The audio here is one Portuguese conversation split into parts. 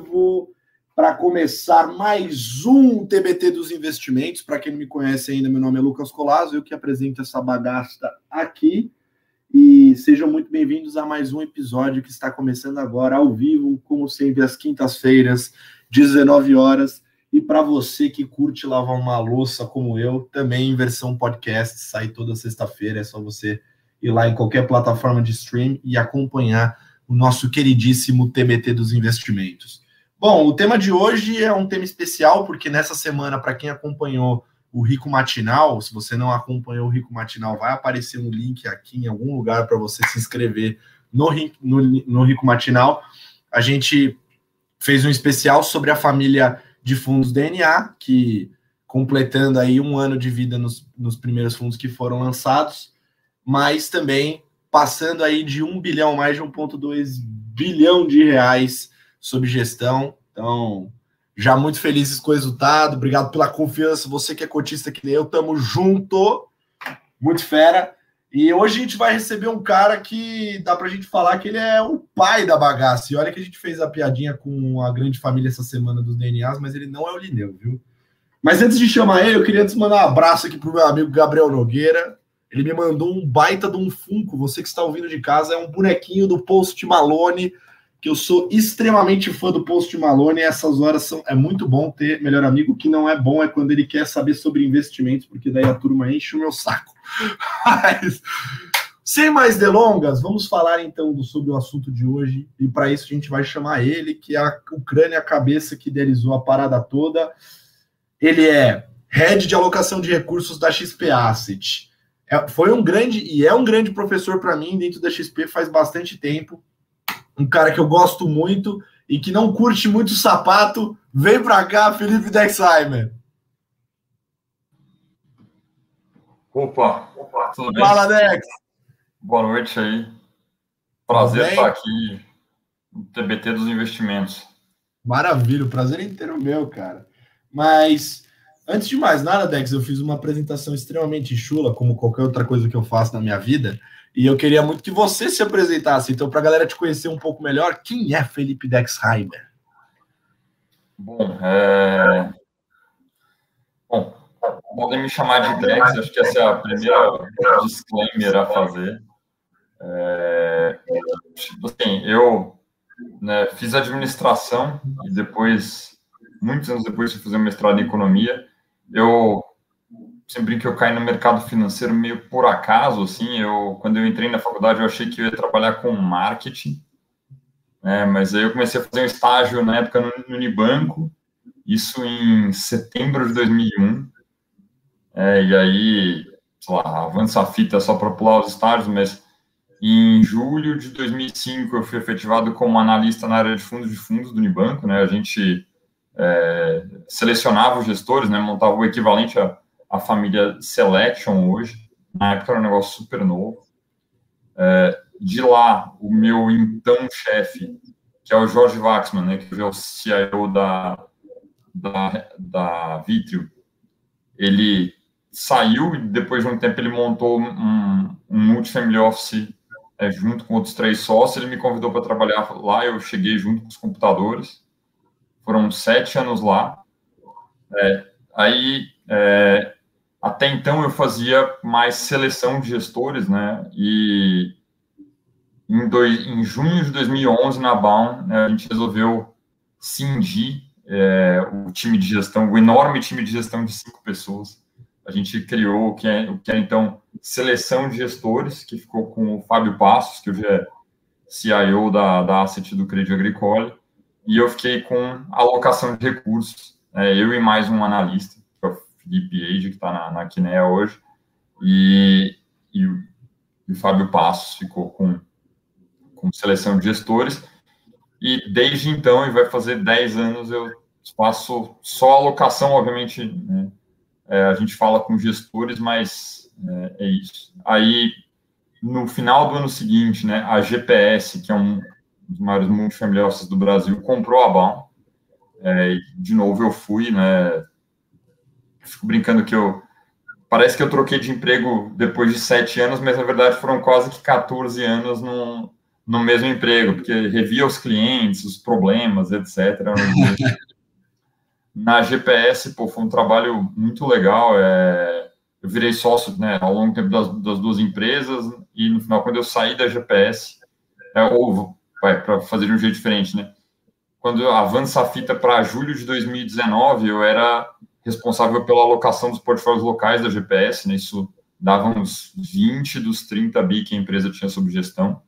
vivo para começar mais um TBT dos investimentos. Para quem não me conhece ainda, meu nome é Lucas Colasso, eu que apresento essa bagaça aqui. E sejam muito bem-vindos a mais um episódio que está começando agora ao vivo, como sempre, às quintas-feiras, 19 horas. E para você que curte lavar uma louça como eu, também em versão podcast, sai toda sexta-feira. É só você ir lá em qualquer plataforma de stream e acompanhar o nosso queridíssimo TBT dos investimentos. Bom, o tema de hoje é um tema especial, porque nessa semana, para quem acompanhou o Rico Matinal, se você não acompanhou o Rico Matinal, vai aparecer um link aqui em algum lugar para você se inscrever no, no, no Rico Matinal. A gente fez um especial sobre a família de fundos DNA, que completando aí um ano de vida nos, nos primeiros fundos que foram lançados, mas também passando aí de 1 bilhão, mais de 1,2 bilhão de reais sob gestão. Então, já muito felizes com o resultado. Obrigado pela confiança. Você que é cotista que nem eu, tamo junto. Muito fera. E hoje a gente vai receber um cara que dá pra gente falar que ele é o pai da bagaça. E olha que a gente fez a piadinha com a grande família essa semana dos DNAs, mas ele não é o Lineu, viu? Mas antes de chamar ele, eu queria antes mandar um abraço aqui pro meu amigo Gabriel Nogueira. Ele me mandou um baita de um Funko. Você que está ouvindo de casa, é um bonequinho do Post Malone, que eu sou extremamente fã do Post Malone. E essas horas são, é muito bom ter melhor amigo. que não é bom é quando ele quer saber sobre investimentos, porque daí a turma enche o meu saco. Mas, sem mais delongas, vamos falar então sobre o assunto de hoje. E para isso a gente vai chamar ele, que é a Ucrânia, a cabeça que idealizou a parada toda. Ele é head de alocação de recursos da XP Asset é, foi um grande e é um grande professor para mim dentro da XP faz bastante tempo. Um cara que eu gosto muito e que não curte muito sapato. Vem para cá, Felipe Dexheimer. Opa, Opa tudo bem? Fala, Dex. Boa noite aí. Prazer estar aqui no TBT dos investimentos. Maravilha, o prazer é inteiro meu, cara. Mas Antes de mais nada, Dex, eu fiz uma apresentação extremamente chula, como qualquer outra coisa que eu faço na minha vida, e eu queria muito que você se apresentasse. Então, para a galera te conhecer um pouco melhor, quem é Felipe Dexheimer? Bom, é... Bom, podem me chamar de Dex, acho que essa é a primeira disclaimer a fazer. É... Assim, eu né, fiz administração e depois, muitos anos depois, fui fazer um mestrado em economia eu sempre que eu caí no mercado financeiro meio por acaso, assim, eu quando eu entrei na faculdade eu achei que eu ia trabalhar com marketing, né, mas aí eu comecei a fazer um estágio na época no, no Unibanco, isso em setembro de 2001, é, e aí, sei lá, avança a fita só para pular os estágios, mas em julho de 2005 eu fui efetivado como analista na área de fundos de fundos do Unibanco, né, a gente é, selecionava os gestores, né, montava o equivalente à, à família Selection hoje. Na época era um negócio super novo. É, de lá, o meu então chefe, que é o Jorge Waxman, né, que é o CIO da, da, da Vitrio, ele saiu e depois de um tempo ele montou um, um multifamily office é, junto com outros três sócios. Ele me convidou para trabalhar lá, eu cheguei junto com os computadores foram sete anos lá. É, aí, é, até então, eu fazia mais seleção de gestores, né? E em, dois, em junho de 2011, na Baum, né, a gente resolveu cindir é, o time de gestão, o enorme time de gestão de cinco pessoas. A gente criou o que é, o que é então seleção de gestores, que ficou com o Fábio Passos, que hoje é CIO da, da Asset do Crédito Agricole, e eu fiquei com alocação de recursos, é, eu e mais um analista, Felipe Eide, que está na, na Kinea hoje, e, e, e, o Fábio Passos ficou com, com seleção de gestores, e desde então, e vai fazer 10 anos, eu faço só alocação, obviamente, né, é, a gente fala com gestores, mas é, é isso. Aí, no final do ano seguinte, né, a GPS, que é um, dos maiores multifamily do Brasil, comprou a Baum. É, de novo, eu fui, né? Fico brincando que eu. Parece que eu troquei de emprego depois de sete anos, mas na verdade foram quase que 14 anos num, no mesmo emprego, porque revia os clientes, os problemas, etc. Na GPS, pô, foi um trabalho muito legal. É, eu virei sócio né, ao longo do tempo das, das, duas empresas e no final, quando eu saí da GPS, é, ou para fazer de um jeito diferente, né? Quando avança a fita para julho de 2019, eu era responsável pela alocação dos portfólios locais da GPS, né? Isso dava uns 20 dos 30 bi que a empresa tinha sob gestão.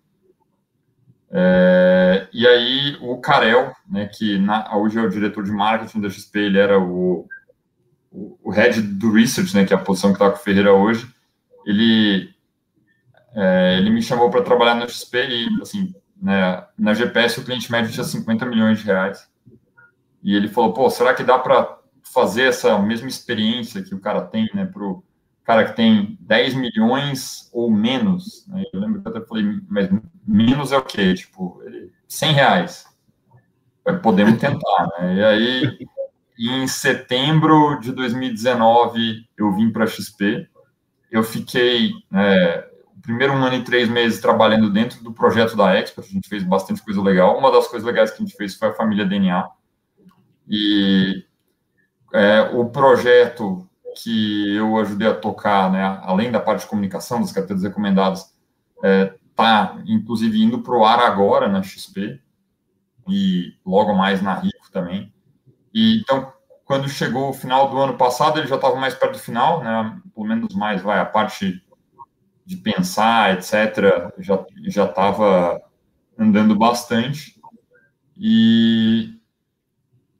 É, e aí o Karel, né, que na, hoje é o diretor de marketing da XP, ele era o, o, o head do research, né, que é a posição que está com o Ferreira hoje, ele, é, ele me chamou para trabalhar na XP e, assim, né, na GPS o cliente médio tinha 50 milhões de reais. E ele falou, pô, será que dá para fazer essa mesma experiência que o cara tem, né, para o cara que tem 10 milhões ou menos, né? eu lembro que eu até falei, mas menos é o quê? Tipo, 100 reais. Podemos tentar, né? E aí, em setembro de 2019, eu vim para a XP. Eu fiquei é, o primeiro um ano e três meses trabalhando dentro do projeto da Expert. A gente fez bastante coisa legal. Uma das coisas legais que a gente fez foi a família DNA. E é, o projeto que eu ajudei a tocar, né, além da parte de comunicação das carteiras recomendadas, está, é, inclusive, indo para o ar agora na XP e logo mais na Rico também. E, então, quando chegou o final do ano passado, ele já estava mais perto do final, né, pelo menos mais, vai, a parte de pensar, etc., já já estava andando bastante. E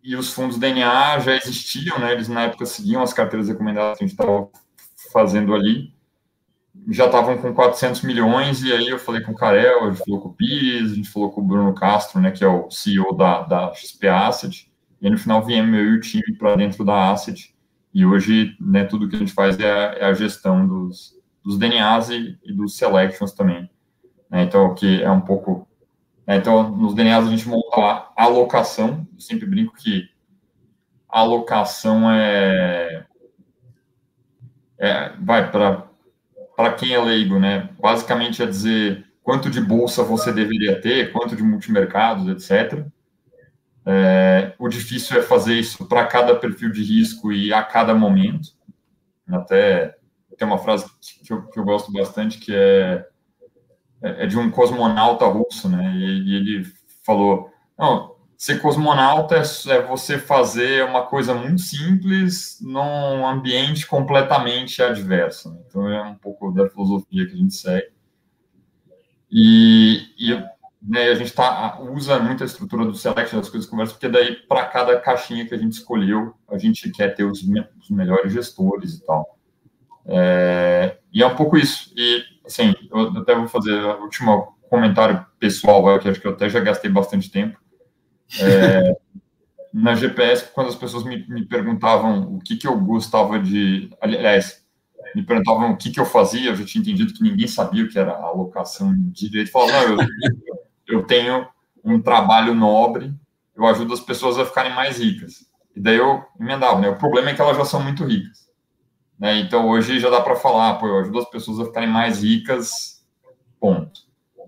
e os fundos DNA já existiam, né? Eles na época seguiam as carteiras recomendadas que a gente estava fazendo ali. Já estavam com 400 milhões, e aí eu falei com o Carel, a gente falou com o Pires, a gente falou com o Bruno Castro, né, que é o CEO da, da XP Asset, e no final viemos eu e o time para dentro da Asset, e hoje né, tudo que a gente faz é a, é a gestão dos, dos DNAs e, e, dos selections também. Né, então, que é um pouco então, nos DNAs a gente monta a alocação. Eu sempre brinco que a alocação é, é vai para quem é leigo, né? Basicamente é dizer quanto de bolsa você deveria ter, quanto de multimercados, etc. É, o difícil é fazer isso para cada perfil de risco e a cada momento. Até tem uma frase que eu, que eu gosto bastante que é é, é de um cosmonauta russo, né? E, ele falou: não, ser cosmonauta é, é, você fazer uma coisa muito simples num ambiente completamente adverso. Né? Então é um pouco da filosofia que a gente segue. E, e né, a gente tá, usa muito a estrutura do Select das coisas conversas, porque daí para cada caixinha que a gente escolheu, a gente quer ter os, os melhores gestores e tal. É, e é um pouco isso. E assim, eu até vou fazer o último comentário pessoal, que acho que eu até já gastei bastante tempo. É, na GPS, quando as pessoas me, me, perguntavam o que, que eu gostava de. Aliás, me perguntavam o que, que eu fazia, eu já tinha entendido que ninguém sabia o que era alocação de direito. Falava, não, eu, eu tenho um trabalho nobre, eu ajudo as pessoas a ficarem mais ricas. E daí eu emendava, né? O problema é que elas já são muito ricas. Né? Então, hoje já dá para falar, pô, eu ajudo as pessoas a ficarem mais ricas, ponto.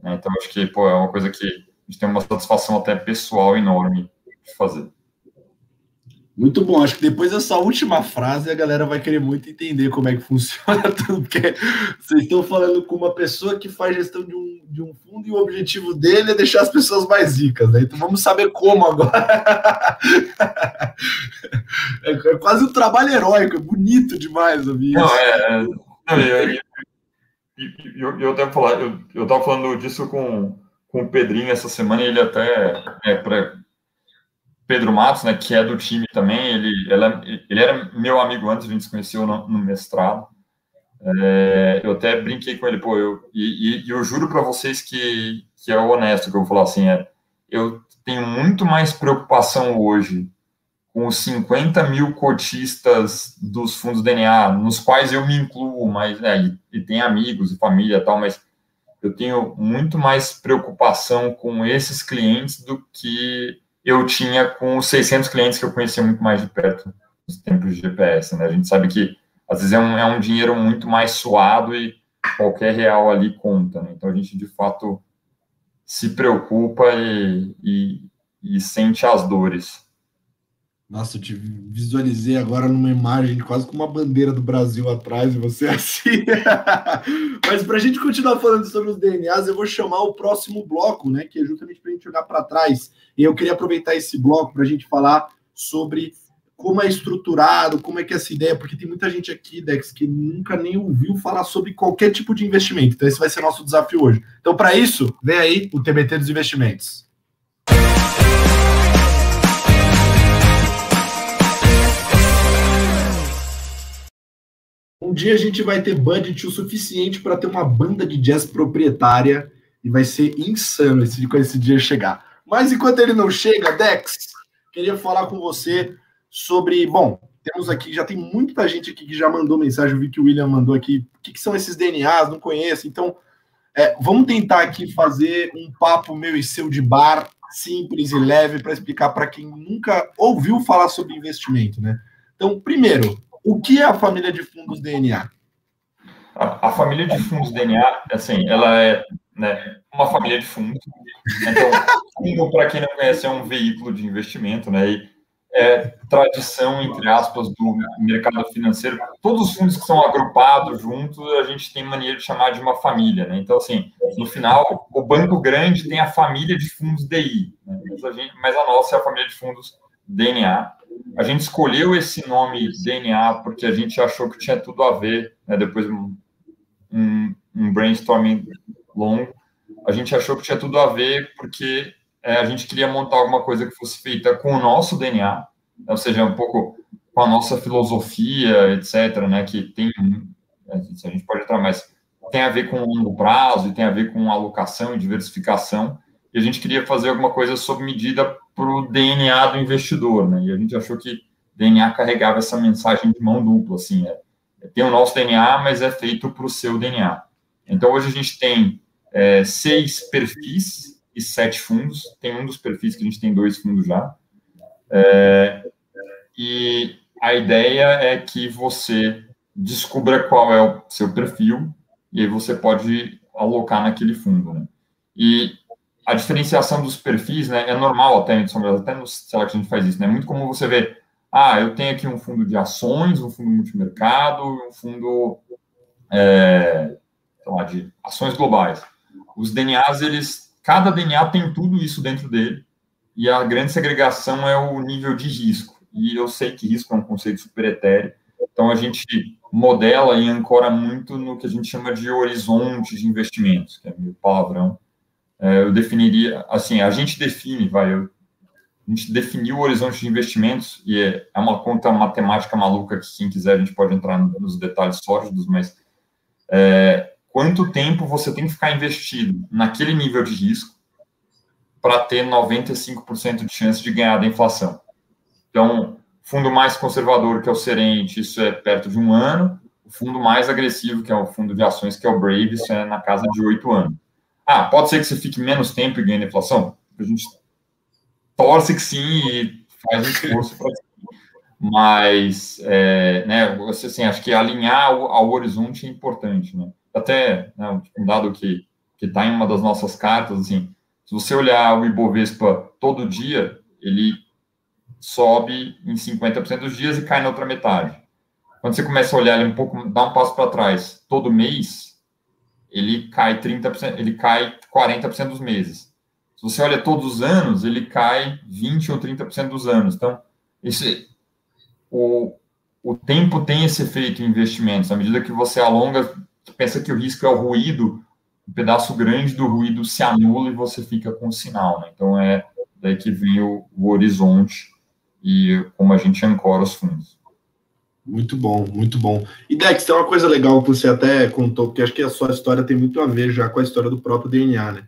Né? Então, acho que pô, é uma coisa que a gente tem uma satisfação até pessoal enorme de fazer. Muito bom. Acho que depois dessa última frase a galera vai querer muito entender como é que funciona tudo, porque vocês estão falando com uma pessoa que faz gestão de um, de um fundo e o objetivo dele é deixar as pessoas mais ricas. Né? Então vamos saber como agora. é, é, quase um trabalho heróico, é bonito demais Não, é, é eu, eu, até falar, eu, eu tava falando disso com, com o Pedrinho essa semana e ele até é, para Pedro Matos, né, que é do time também, ele, ele, ele era meu amigo antes, a gente se conheceu no, no mestrado. É, eu até brinquei com ele, pô, eu, e, e eu juro para vocês que, que é honesto que eu vou falar assim, é, eu tenho muito mais preocupação hoje com os 50 mil cotistas dos fundos DNA, nos quais eu me incluo, mas, né, e, e tem amigos e família e tal, mas eu tenho muito mais preocupação com esses clientes do que eu tinha com os 600 clientes que eu conhecia muito mais de perto nos tempos de GPS, né? A gente sabe que às vezes é um, é um dinheiro muito mais suado e qualquer real ali conta, né? Então a gente de fato se preocupa e, e, e sente as dores. Nossa, eu te visualizei agora numa imagem quase com uma bandeira do Brasil atrás e você assim. Mas para a gente continuar falando sobre os DNAs, eu vou chamar o próximo bloco, né? Que é justamente para a gente olhar para trás. E eu queria aproveitar esse bloco para a gente falar sobre como é estruturado, como é que é essa ideia, porque tem muita gente aqui, Dex, que nunca nem ouviu falar sobre qualquer tipo de investimento. Então, esse vai ser nosso desafio hoje. Então, para isso, vem aí o TBT dos investimentos. Um dia a gente vai ter budget o suficiente para ter uma banda de jazz proprietária e vai ser insano esse, quando esse dia chegar. Mas enquanto ele não chega, Dex, queria falar com você sobre. Bom, temos aqui, já tem muita gente aqui que já mandou mensagem, eu vi que o William mandou aqui. O que, que são esses DNAs? Não conheço. Então, é, vamos tentar aqui fazer um papo meu e seu de bar, simples e leve, para explicar para quem nunca ouviu falar sobre investimento, né? Então, primeiro, o que é a família de fundos DNA? A, a família de fundos DNA, assim, ela é né, uma família de fundos. Então, fundo, para quem não conhece, é um veículo de investimento, né? E é tradição, entre aspas, do mercado financeiro. Todos os fundos que são agrupados juntos, a gente tem mania de chamar de uma família, né? Então, assim, no final, o banco grande tem a família de fundos DI, né? mas, a gente, mas a nossa é a família de fundos DNA. A gente escolheu esse nome DNA porque a gente achou que tinha tudo a ver, né, depois um, um, um, brainstorming longo, a gente achou que tinha tudo a ver porque é, a gente queria montar alguma coisa que fosse feita com o nosso DNA, né, ou seja, um pouco com a nossa filosofia, etc., né, que tem, a gente pode entrar mais, tem a ver com longo prazo e tem a ver com alocação e diversificação, e a gente queria fazer alguma coisa sob medida para o DNA do investidor, né? E a gente achou que DNA carregava essa mensagem de mão dupla, assim, é, é tem o nosso DNA, mas é feito para o seu DNA. Então hoje a gente tem é, seis perfis e sete fundos. Tem um dos perfis que a gente tem dois fundos já. É, e a ideia é que você descubra qual é o seu perfil e aí você pode alocar naquele fundo, né? E a diferenciação dos perfis, né, é normal até, até no Select a gente faz isso, né? É muito comum você ver, ah, eu tenho aqui um fundo de ações, um fundo multimercado, um fundo é, lá, de ações globais. Os DNAs, eles, cada DNA tem tudo isso dentro dele, e a grande segregação é o nível de risco. E eu sei que risco é um conceito super etéreo, então a gente modela e ancora muito no que a gente chama de horizonte de investimentos, que é meio palavrão, é, eu definiria, assim, a gente define, vai, eu, a gente definiu o horizonte de investimentos, e é, é uma conta matemática maluca que quem quiser a gente pode entrar nos detalhes sólidos, mas é, quanto tempo você tem que ficar investido naquele nível de risco para ter 95% de chance de ganhar da inflação. Então, fundo mais conservador, que é o Serente, isso é perto de um ano, o fundo mais agressivo, que é o fundo de ações, que é o Brave, isso é na casa de oito anos. Ah, pode ser que você fique menos tempo e ganhe inflação? A gente torce que sim e faz um esforço para mas é, né, assim, acho que alinhar ao, ao, horizonte é importante, né? Até né, um dado que que está em uma das nossas cartas, assim, se você olhar o Ibovespa todo dia, ele sobe em 50% dos dias e cai na outra metade. Quando você começa a olhar ele um pouco, dá um passo para trás, todo mês, ele cai 30%, ele cai 40% dos meses. Se você olha todos os anos, ele cai 20 ou 30% dos anos. Então, esse, o, o tempo tem esse efeito em investimentos. À medida que você alonga, pensa que o risco é o ruído, um pedaço grande do ruído se anula e você fica com o sinal. Né? Então, é daí que vem o, o horizonte e como a gente ancora os fundos. Muito bom, muito bom. E Dex, tem uma coisa legal que você até contou, porque acho que a sua história tem muito a ver já com a história do próprio DNA, né?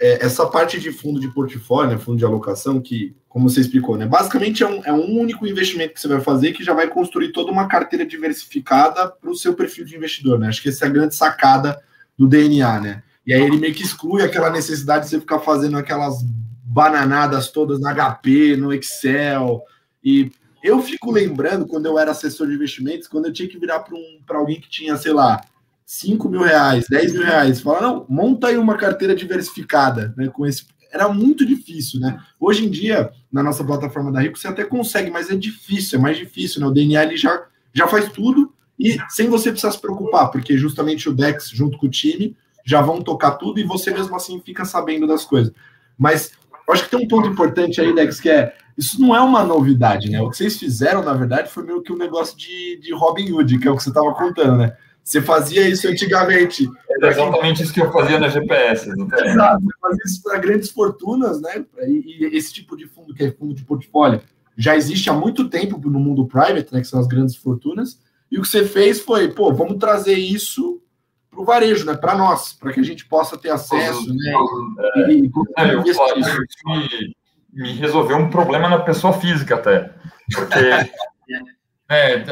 É, essa parte de fundo de portfólio, né, fundo de alocação, que, como você explicou, né, basicamente é um, é um único investimento que você vai fazer que já vai construir toda uma carteira diversificada para o seu perfil de investidor, né? Acho que essa é a grande sacada do DNA, né? E aí ele meio que exclui aquela necessidade de você ficar fazendo aquelas bananadas todas no HP, no Excel, e eu fico lembrando, quando eu era assessor de investimentos, quando eu tinha que virar para um, alguém que tinha, sei lá, 5 mil reais, 10 mil reais. Fala, não, monta aí uma carteira diversificada, né? Com esse. Era muito difícil, né? Hoje em dia, na nossa plataforma da Rico, você até consegue, mas é difícil, é mais difícil, né? O DNA ele já, já faz tudo e sem você precisar se preocupar, porque justamente o Dex, junto com o time, já vão tocar tudo e você mesmo assim fica sabendo das coisas. Mas acho que tem um ponto importante aí, Dex, que é isso não é uma novidade, né? O que vocês fizeram, na verdade, foi meio que um negócio de, de Robin Hood, que é o que você estava contando, né? Você fazia isso antigamente. É exatamente isso que eu fazia na GPS. Exato, você fazia isso para grandes fortunas, né? E, e, esse tipo de fundo, que é fundo de portfólio, já existe há muito tempo no mundo private, né? Que são as grandes fortunas. E o que você fez foi, pô, vamos trazer isso para o varejo, né? Para nós, para que a gente possa ter acesso, né? É, e, é, eu me, resolveu um problema na pessoa física até, porque é,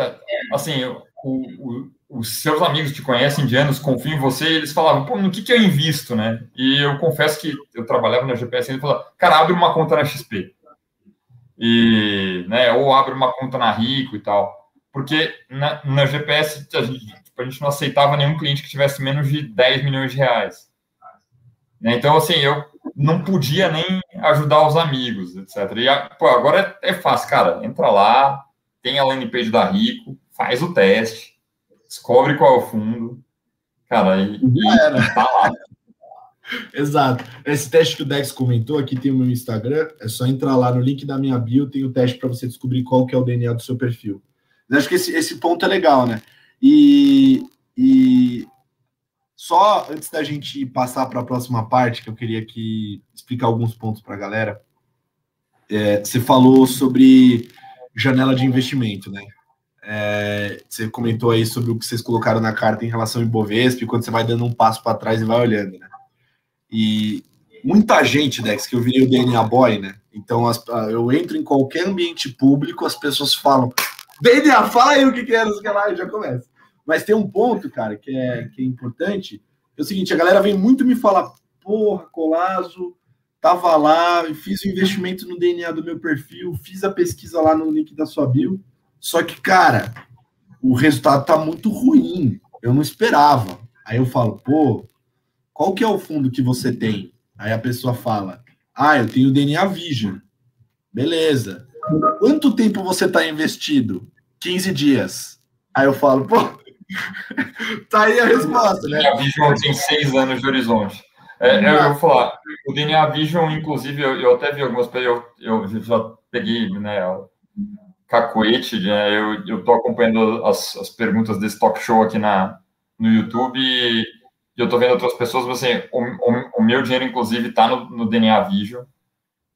assim, o, o, os seus amigos te conhecem de anos, confiam em você, eles falavam, pô, no que, que eu invisto, né? E eu confesso que eu trabalhava na GPS e ele falava, cara, abre uma conta na XP. E, né, ou abre uma conta na Rico e tal porque na, na GPS a gente, tipo, a gente, não aceitava nenhum cliente que tivesse menos de 10 milhões de reais. Né? Então, assim, eu não podia nem ajudar os amigos, etc. E pô, agora é, é, fácil, cara. Entra lá, tem a landing page da Rico, faz o teste, descobre qual é o fundo, cara, e, e tá lá. Exato. Esse teste que o Dex comentou, aqui tem o meu Instagram, é só entrar lá no link da minha bio, tem o teste para você descobrir qual que é o DNA do seu perfil. Eu acho que esse, esse ponto é legal, né? E, e só antes da gente passar para a próxima parte, que eu queria aqui explicar alguns pontos para a galera. É, você falou sobre janela de investimento, né? É, você comentou aí sobre o que vocês colocaram na carta em relação ao Ibovespa, quando você vai dando um passo para trás e vai olhando, né? E muita gente, Dex, que eu virei o DNA Boy, né? Então, as, eu entro em qualquer ambiente público, as pessoas falam: DNA, fala aí o que, que é, sei lá, já começa. Mas tem um ponto, cara, que é, que é importante. É o seguinte, a galera vem muito me falar, porra, Colazo, tava lá, fiz o investimento no DNA do meu perfil, fiz a pesquisa lá no link da sua bio. Só que, cara, o resultado tá muito ruim. Eu não esperava. Aí eu falo, pô, qual que é o fundo que você tem? Aí a pessoa fala, ah, eu tenho o DNA Vision. Beleza. Quanto tempo você está investido? 15 dias. Aí eu falo, pô, tá aí a resposta, né? A Vision tem seis anos de horizonte. É, é eu vou falar, o DNA Vision, inclusive, eu, eu até vi algumas eu, eu já peguei, né, cacoete, né, eu, eu tô acompanhando as, as perguntas desse talk show aqui na, no YouTube e eu tô vendo outras pessoas, mas assim, o, o, o meu dinheiro, inclusive, tá no, no DNA Vision.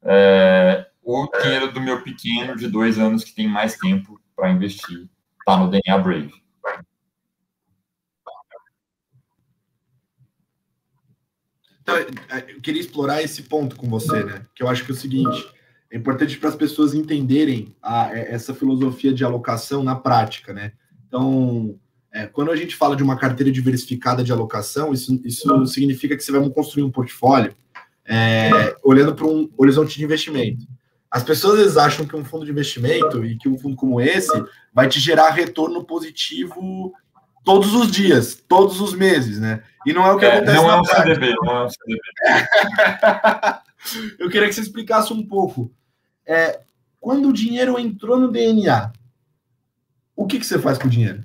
É, o dinheiro do meu pequeno de dois anos que tem mais tempo para investir está no DNA Brave. Então, é, eu queria explorar esse ponto com você, né? Que eu acho que é o seguinte: é importante para as pessoas entenderem a, é, essa filosofia de alocação na prática, né? Então, é, quando a gente fala de uma carteira diversificada de alocação, isso, isso significa que você vai construir um portfólio é, olhando para um horizonte de investimento. As pessoas vezes, acham que um fundo de investimento e que um fundo como esse vai te gerar retorno positivo todos os dias, todos os meses, né? E não é o que é, acontece. Não é um CDB, não é um CDB. Eu queria que você explicasse um pouco. É, quando o dinheiro entrou no DNA, o que, que você faz com o dinheiro?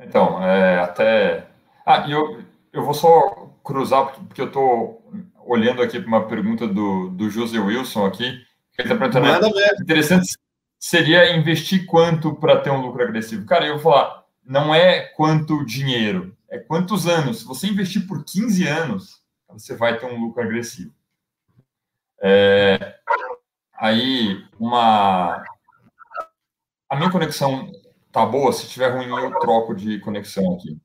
Então, é, até. Ah, eu, eu vou só cruzar, porque eu estou olhando aqui para uma pergunta do, do José Wilson aqui, ele está perguntando, Nada interessante seria investir quanto para ter um lucro agressivo? Cara, eu vou falar, não é quanto dinheiro, é quantos anos. Se você investir por 15 anos, você vai ter um lucro agressivo. É, aí, uma... A minha conexão tá boa? Se tiver ruim, eu troco de conexão aqui.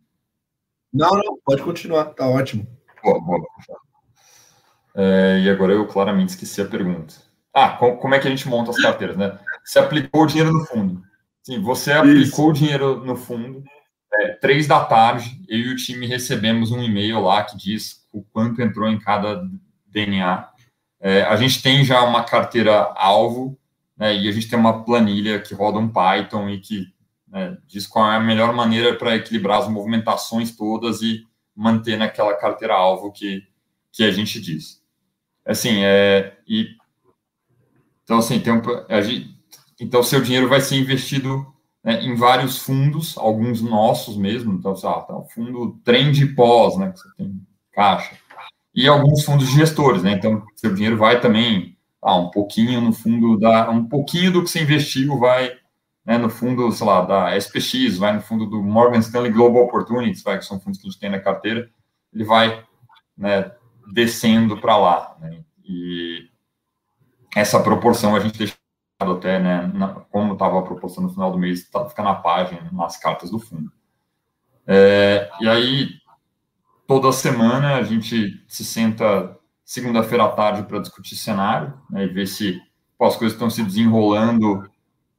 Não, não, pode continuar, tá ótimo. Boa, boa. É, e agora eu claramente esqueci a pergunta. Ah, como é que a gente monta as carteiras, né? Você aplicou o dinheiro no fundo. Sim, você aplicou Isso. o dinheiro no fundo. É, três da tarde, eu e o time recebemos um e-mail lá que diz o quanto entrou em cada DNA. É, a gente tem já uma carteira alvo, né, e a gente tem uma planilha que roda um Python e que né, diz qual é a melhor maneira para equilibrar as movimentações todas e manter naquela carteira alvo que, que a gente diz. Assim, é, e, então, assim, tem um, a gente, então, seu dinheiro vai ser investido né, em vários fundos, alguns nossos mesmo, então, sei lá, tá, o fundo trend pós, né, que você tem caixa, e alguns fundos gestores, né, então, seu dinheiro vai também, ah, um pouquinho no fundo da, um pouquinho do que você investiu vai né, no fundo, sei lá, da SPX, vai no fundo do Morgan Stanley Global Opportunities, vai, que são fundos que a gente tem na carteira, ele vai né, descendo para lá. Né, e essa proporção a gente deixa até, né, como estava a proporção no final do mês, tá, fica na página, nas cartas do fundo. É, e aí, toda semana a gente se senta segunda-feira à tarde para discutir cenário né, e ver se pô, as coisas estão se desenrolando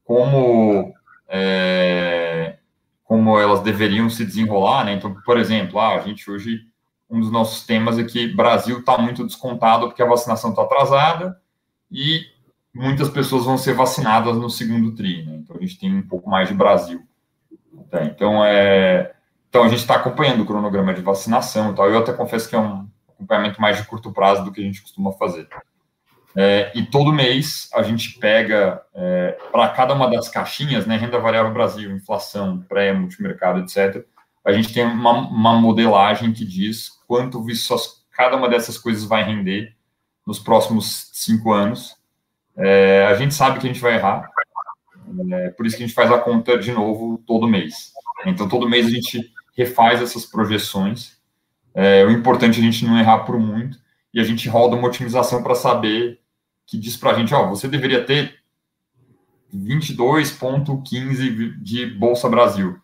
como é, como elas deveriam se desenrolar, né? Então, por exemplo, ah, a gente hoje um dos nossos temas é que Brasil está muito descontado porque a vacinação está atrasada e muitas pessoas vão ser vacinadas no segundo tri, né? Então a gente tem um pouco mais de Brasil. Então é, então a gente está acompanhando o cronograma de vacinação e tal. Eu até confesso que é um acompanhamento mais de curto prazo do que a gente costuma fazer. É, e todo mês a gente pega é, para cada uma das caixinhas, né, renda variável Brasil, inflação, pré, multimercado, etc. A gente tem uma, uma modelagem que diz quanto cada uma dessas coisas vai render nos próximos cinco anos. É, a gente sabe que a gente vai errar, é, por isso que a gente faz a conta de novo todo mês. Então, todo mês a gente refaz essas projeções. É, o importante é a gente não errar por muito e a gente roda uma otimização para saber que diz para a gente, ó, você deveria ter 22,15 de Bolsa Brasil.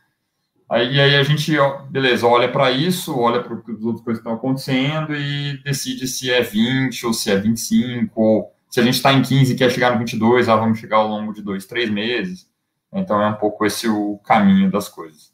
Aí, aí a gente, ó, beleza, olha para isso, olha para as outras coisas que estão acontecendo e decide se é 20 ou se é 25, ou se a gente está em 15 e quer chegar no 22, ah, vamos chegar ao longo de dois, três meses. Então é um pouco esse o caminho das coisas.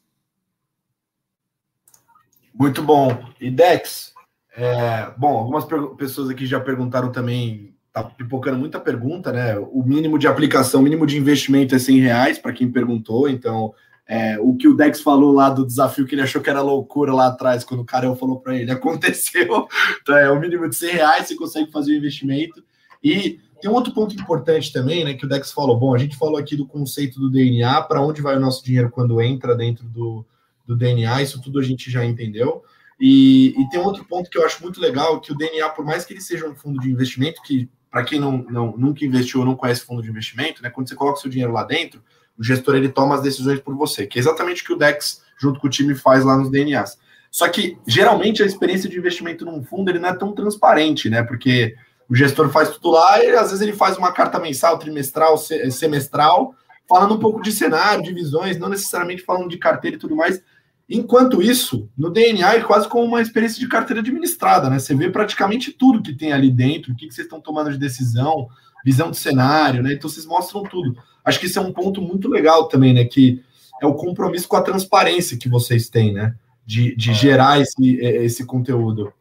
Muito bom. E Dex, é, bom, algumas pessoas aqui já perguntaram também tá pipocando muita pergunta, né? O mínimo de aplicação, o mínimo de investimento é 100 reais, para quem perguntou. Então, é, o que o Dex falou lá do desafio que ele achou que era loucura lá atrás, quando o cara falou para ele, aconteceu. Então, é o mínimo de 100 reais, você consegue fazer o investimento. E tem um outro ponto importante também, né? Que o Dex falou. Bom, a gente falou aqui do conceito do DNA, para onde vai o nosso dinheiro quando entra dentro do, do DNA, isso tudo a gente já entendeu. E, e, tem outro ponto que eu acho muito legal, que o DNA, por mais que ele seja um fundo de investimento, que para quem não, não, nunca investiu ou não conhece fundo de investimento, né, quando você coloca seu dinheiro lá dentro, o gestor ele toma as decisões por você, que é exatamente o que o Dex, junto com o time, faz lá nos DNAs. Só que, geralmente, a experiência de investimento num fundo ele não é tão transparente, né? Porque o gestor faz tudo lá e, às vezes, ele faz uma carta mensal, trimestral, semestral, falando um pouco de cenário, de visões, não necessariamente falando de carteira e tudo mais. Enquanto isso, no DNA é quase como uma experiência de carteira administrada, né? Você vê praticamente tudo que tem ali dentro, o que, que vocês estão tomando de decisão, visão de cenário, né? Então vocês mostram tudo. Acho que isso é um ponto muito legal também, né? Que é o compromisso com a transparência que vocês têm, né? De, de é. gerar esse, é, esse conteúdo.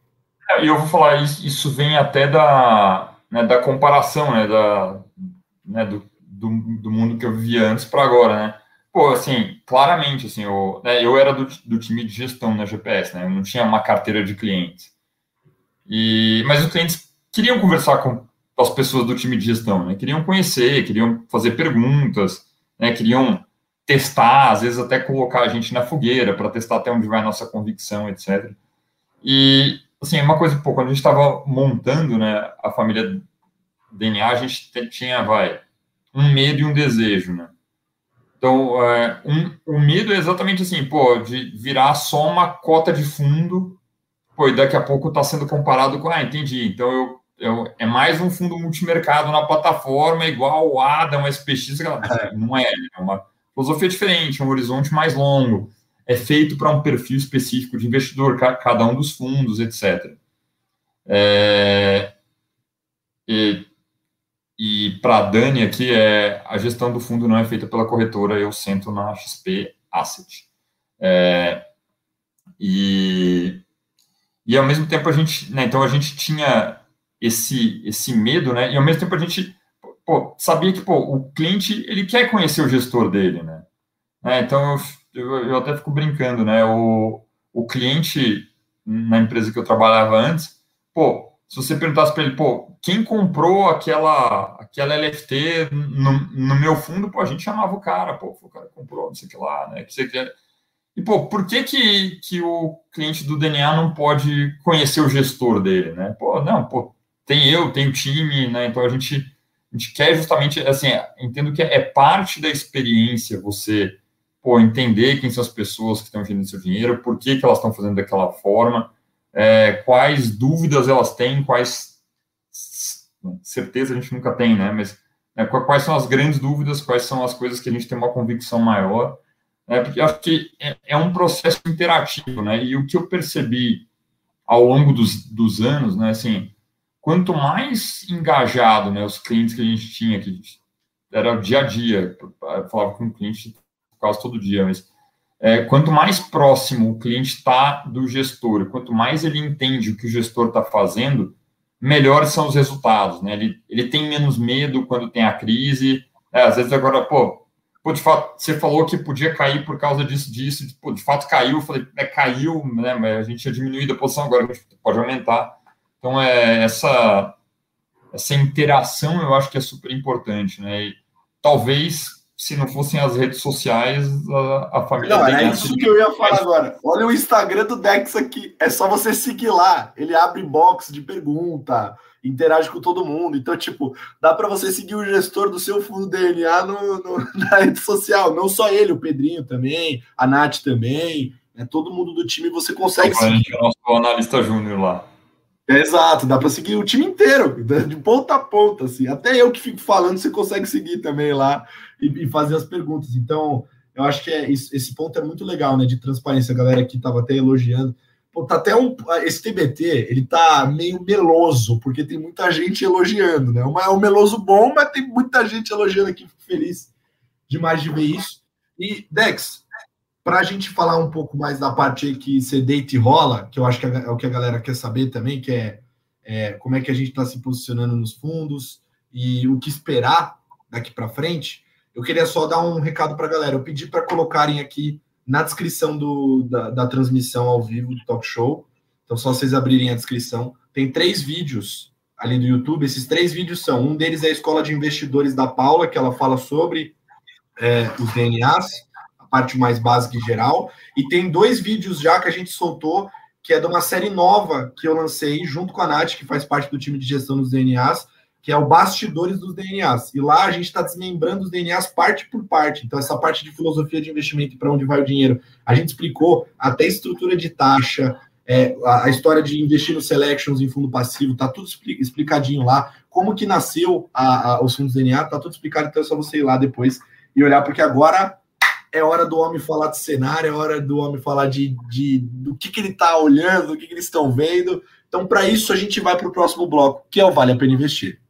É, e eu vou falar, isso vem até da, né, da comparação, né? Da, né do, do, do mundo que eu vivia antes para agora, né? Pô, assim, claramente, assim, eu, né, eu era do, do time de gestão na GPS, né? Eu não tinha uma carteira de clientes. E, mas os clientes queriam conversar com as pessoas do time de gestão, né? Queriam conhecer, queriam fazer perguntas, né? Queriam testar, às vezes até colocar a gente na fogueira para testar até onde vai a nossa convicção, etc. E, assim, uma coisa, pô, quando a gente estava montando, né, a família DNA, a gente tinha, vai, um medo e um desejo, né? Então, é, um, o medo é exatamente assim, pô, de virar só uma cota de fundo, pô, e daqui a pouco está sendo comparado com, ah, entendi, então eu, eu, é mais um fundo multimercado na plataforma, igual o ADA, um SPX, é. não é, é uma filosofia diferente, um horizonte mais longo, é feito para um perfil específico de investidor, cada um dos fundos, etc. É, e, e para a Dani aqui, é, a gestão do fundo não é feita pela corretora, eu sento na XP Asset. É, e, e ao mesmo tempo a gente, né, então a gente tinha esse, esse medo, né, e ao mesmo tempo a gente pô, sabia que pô, o cliente ele quer conhecer o gestor dele, né? É, então, eu, eu, até fico brincando, né? O, o cliente na empresa que eu trabalhava antes, pô, se você perguntasse para ele, pô, quem comprou aquela, aquela LFT no, no, meu fundo, pô, a gente chamava o cara, pô, o cara comprou, não sei o que lá, né? Que você quer. E, pô, por que, que, que o cliente do DNA não pode conhecer o gestor dele, né? Pô, não, pô, tem eu, tem o time, né? Então a gente, a gente quer justamente, assim, entendo que é parte da experiência você, pô, entender quem são as pessoas que estão gerando seu dinheiro, por que, que elas estão fazendo daquela forma, é, quais dúvidas elas têm, quais certeza a gente nunca tem, né? Mas é, quais são as grandes dúvidas, quais são as coisas que a gente tem uma convicção maior né? porque acho que é, é, um processo interativo, né? E o que eu percebi ao longo dos, dos anos, né? Assim, quanto mais engajado, né? Os clientes que a gente tinha, que era o dia a dia, falava com o cliente quase todo dia, mas é, quanto mais próximo o cliente está do gestor, quanto mais ele entende o que o gestor está fazendo, melhores são os resultados, né? Ele, ele tem menos medo quando tem a crise. É, às vezes agora, pô, pô, de fato, você falou que podia cair por causa disso, disso, pô, de fato caiu, eu falei, é, caiu, né, mas a gente tinha diminuído a posição, agora a gente pode aumentar. Então, é, essa, essa interação eu acho que é super importante, né, e talvez, se não fossem as redes sociais, a, a família... Não, é isso que eu ia falar agora. Olha o Instagram do Dex aqui, é só você seguir lá, ele abre box de pergunta, interage com todo mundo. Então, tipo, dá para você seguir o gestor do seu fundo DNA no, no, na rede social. Não só ele, o Pedrinho também, a Nath também, né? todo mundo do time você consegue então, seguir. A gente é nosso analista júnior lá. Exato, dá para seguir o time inteiro, de ponta a ponta, assim. Até eu que fico falando, você consegue seguir também lá e, e fazer as perguntas. Então, eu acho que é, esse ponto é muito legal, né? De transparência. A galera aqui estava até elogiando Pô, tá até um. Esse TBT, ele tá meio meloso, porque tem muita gente elogiando, né? É um meloso bom, mas tem muita gente elogiando aqui. Fico feliz demais de ver isso. E, Dex, para a gente falar um pouco mais da parte que você deita e rola, que eu acho que é o que a galera quer saber também, que é, é como é que a gente está se posicionando nos fundos e o que esperar daqui para frente, eu queria só dar um recado para a galera. Eu pedi para colocarem aqui na descrição do, da, da, transmissão ao vivo do talk show. Então, só vocês abrirem a descrição. Tem três vídeos ali do YouTube. Esses três vídeos são: um deles é a Escola de Investidores da Paula, que ela fala sobre é, os DNAs, parte mais básica e geral. E tem dois vídeos já que a gente soltou, que é de uma série nova que eu lancei junto com a Nath, que faz parte do time de gestão dos DNAs, que é o bastidores dos DNAs. E lá a gente está desmembrando os DNAs parte por parte. Então, essa parte de filosofia de investimento e para onde vai o dinheiro, a gente explicou até estrutura de taxa, é, a, a, história de investir no selections em fundo passivo, tá tudo explicadinho lá. Como que nasceu a, a, os fundos DNA, tá tudo explicado, então é só você ir lá depois e olhar, porque agora é hora do homem falar de cenário, é hora do homem falar de, de do que, que ele está olhando, do que, que eles estão vendo. Então, para isso, a gente vai para o próximo bloco, que é o Vale a Pena Investir.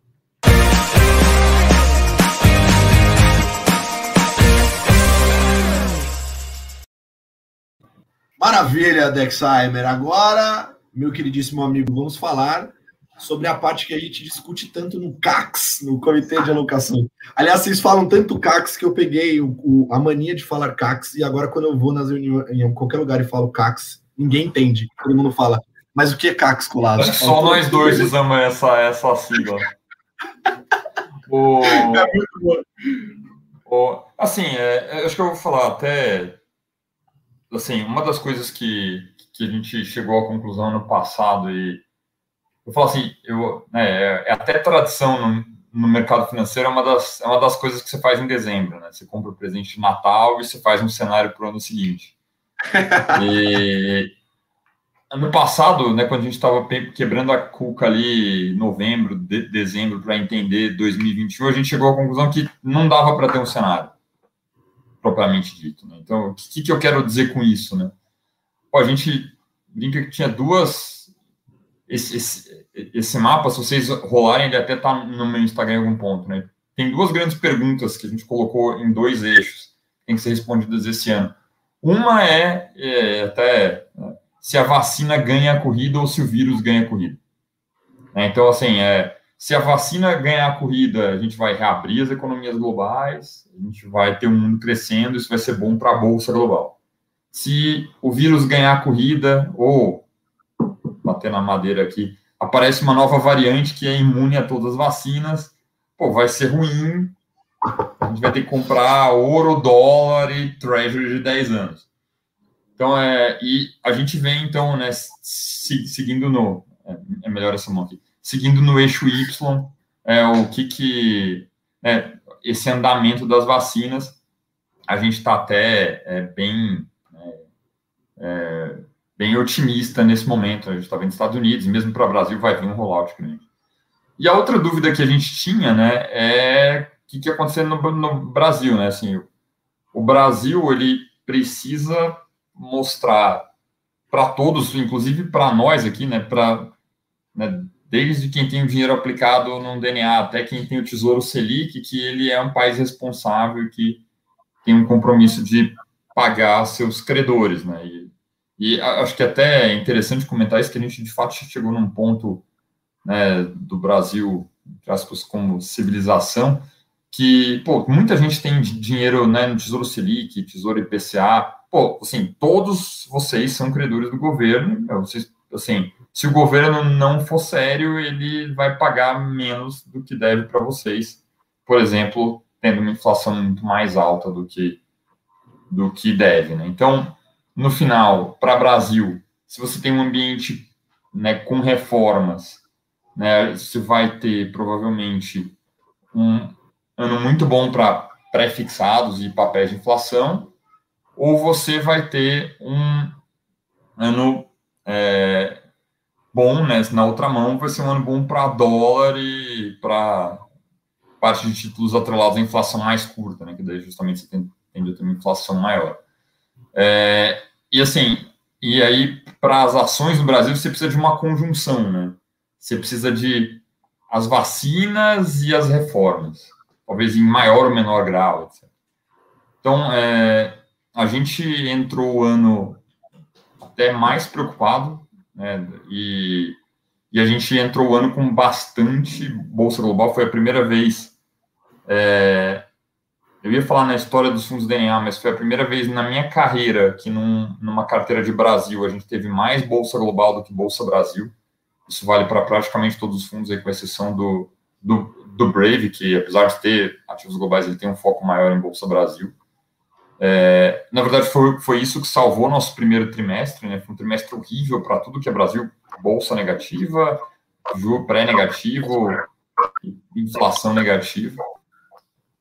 Maravilha, Dexheimer. Agora, meu queridíssimo amigo, vamos falar sobre a parte que a gente discute tanto no CAX, no Comitê de Alocação. Aliás, vocês falam tanto CAX que eu peguei o, o, a mania de falar CAX e agora quando eu vou nas reuniões, em qualquer lugar e falo CAX, ninguém entende. Todo mundo fala, mas o que é CAX, colado? Acho que só nós dois usamos essa, essa sigla. o... É muito bom. O... Assim, é, acho que eu vou falar até assim, uma das coisas que, que a gente chegou à conclusão no passado e eu falo assim, eu, né, é, é até tradição no, no, mercado financeiro, é uma, das, é uma das coisas que você faz em dezembro, né? Você compra o presente de Natal e você faz um cenário para o ano seguinte. e ano passado, né, quando a gente estava quebrando a cuca ali em novembro, de, dezembro, para entender 2021, a gente chegou à conclusão que não dava para ter um cenário propriamente dito. Né? Então, o que, que eu quero dizer com isso? Né? Pô, a gente brinca que tinha duas. Esse, esse, esse, mapa, se vocês rolarem, ele até está no meu Instagram em algum ponto. Né? Tem duas grandes perguntas que a gente colocou em dois eixos, que tem que ser respondidas esse ano. Uma é, é até se a vacina ganha a corrida ou se o vírus ganha a corrida. Né? Então, assim, é, se a vacina ganhar a corrida, a gente vai reabrir as economias globais, a gente vai ter um mundo crescendo, isso vai ser bom para a bolsa global. Se o vírus ganhar a corrida, ou bater na madeira aqui, aparece uma nova variante que é imune a todas as vacinas, pô, vai ser ruim. A gente vai ter que comprar ouro, dólar e treasury de 10 anos. Então, é, e a gente vem, então, né, seguindo no. É, é melhor essa mão aqui seguindo no eixo Y, é, o que que é, esse andamento das vacinas, a gente está até é, bem é, é, bem otimista nesse momento. A gente está vendo Estados Unidos, mesmo para o Brasil vai vir um rollout grande. E a outra dúvida que a gente tinha, né, é o que, que aconteceu no, no Brasil, né? Assim, o Brasil ele precisa mostrar para todos, inclusive para nós aqui, né, para né, desde quem tem o dinheiro aplicado no DNA até quem tem o Tesouro Selic, que ele é um país responsável que tem um compromisso de pagar seus credores, né? E, e acho que até é interessante comentar isso, que a gente de fato chegou num ponto né, do Brasil, entre aspas, como civilização, que, pô, muita gente tem dinheiro né, no Tesouro Selic, Tesouro IPCA, pô, assim, todos vocês são credores do governo, vocês, assim, se o governo não for sério, ele vai pagar menos do que deve para vocês, por exemplo, tendo uma inflação muito mais alta do que do que deve, né? Então, no final, para Brasil, se você tem um ambiente né, com reformas, né, você vai ter provavelmente um ano muito bom para pré-fixados e papéis de inflação, ou você vai ter um ano é, bom, né? Na outra mão, vai ser um ano bom para dólar e para parte de títulos atrelados à inflação mais curta, né? Que daí justamente você a ter uma inflação maior. É, e assim, e aí para as ações no Brasil você precisa de uma conjunção, né? Você precisa de as vacinas e as reformas, talvez em maior ou menor grau, etc. Então, é, a gente entrou o ano até mais preocupado né? E, e a gente entrou o ano com bastante bolsa global. Foi a primeira vez. É, eu ia falar na história dos fundos DNA, mas foi a primeira vez na minha carreira que num, numa carteira de Brasil a gente teve mais bolsa global do que bolsa Brasil. Isso vale para praticamente todos os fundos, aí, com exceção do, do, do Brave, que apesar de ter ativos globais, ele tem um foco maior em bolsa Brasil. É, na verdade, foi, foi isso que salvou nosso primeiro trimestre, né? Foi um trimestre horrível para tudo que é Brasil, bolsa negativa, juro pré-negativo, inflação negativa.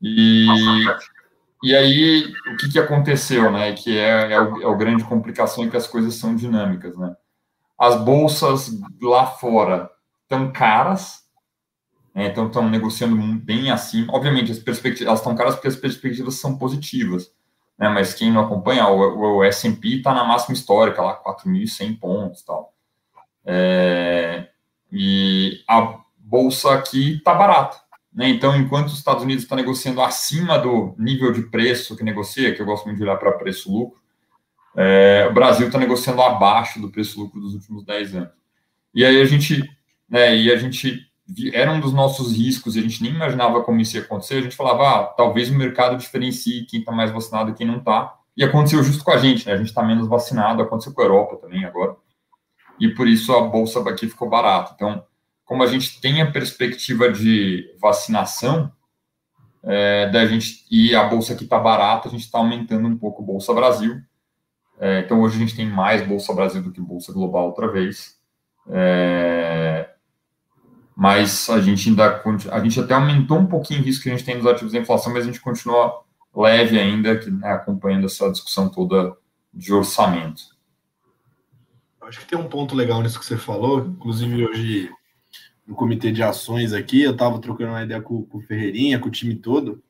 E, e aí, o que, que aconteceu, né? Que é, é, o, é o grande complicação é que as coisas são dinâmicas, né? As bolsas lá fora estão caras, né? então estão negociando bem assim. Obviamente, as perspectivas elas estão caras porque as perspectivas são positivas né? Mas quem não acompanha, o, o S&P está na máxima histórica, lá 4.100 pontos e tal. É, e a bolsa aqui está barata. Né? Então, enquanto os Estados Unidos está negociando acima do nível de preço que negocia, que eu gosto muito de olhar para preço-lucro, é, o Brasil está negociando abaixo do preço-lucro dos últimos 10 anos. E aí a gente, né, e a gente era um dos nossos riscos, e a gente nem imaginava como isso ia acontecer, a gente falava, ah, talvez o mercado diferencie quem está mais vacinado e quem não está, e aconteceu justo com a gente, né? A gente está menos vacinado, aconteceu com a Europa também agora, e por isso a bolsa aqui ficou barata. Então, como a gente tem a perspectiva de vacinação, é, da gente e a bolsa aqui está barata, a gente está aumentando um pouco a Bolsa Brasil. É, então, hoje a gente tem mais Bolsa Brasil do que Bolsa Global outra vez. É, mas a gente ainda a gente até aumentou um pouquinho o risco que a gente tem nos ativos da inflação, mas a gente continua leve ainda, que, né, acompanhando essa discussão toda de orçamento. Acho que tem um ponto legal nisso que você falou, inclusive hoje no comitê de ações aqui, eu estava trocando uma ideia com, com o Ferreirinha, com o time todo,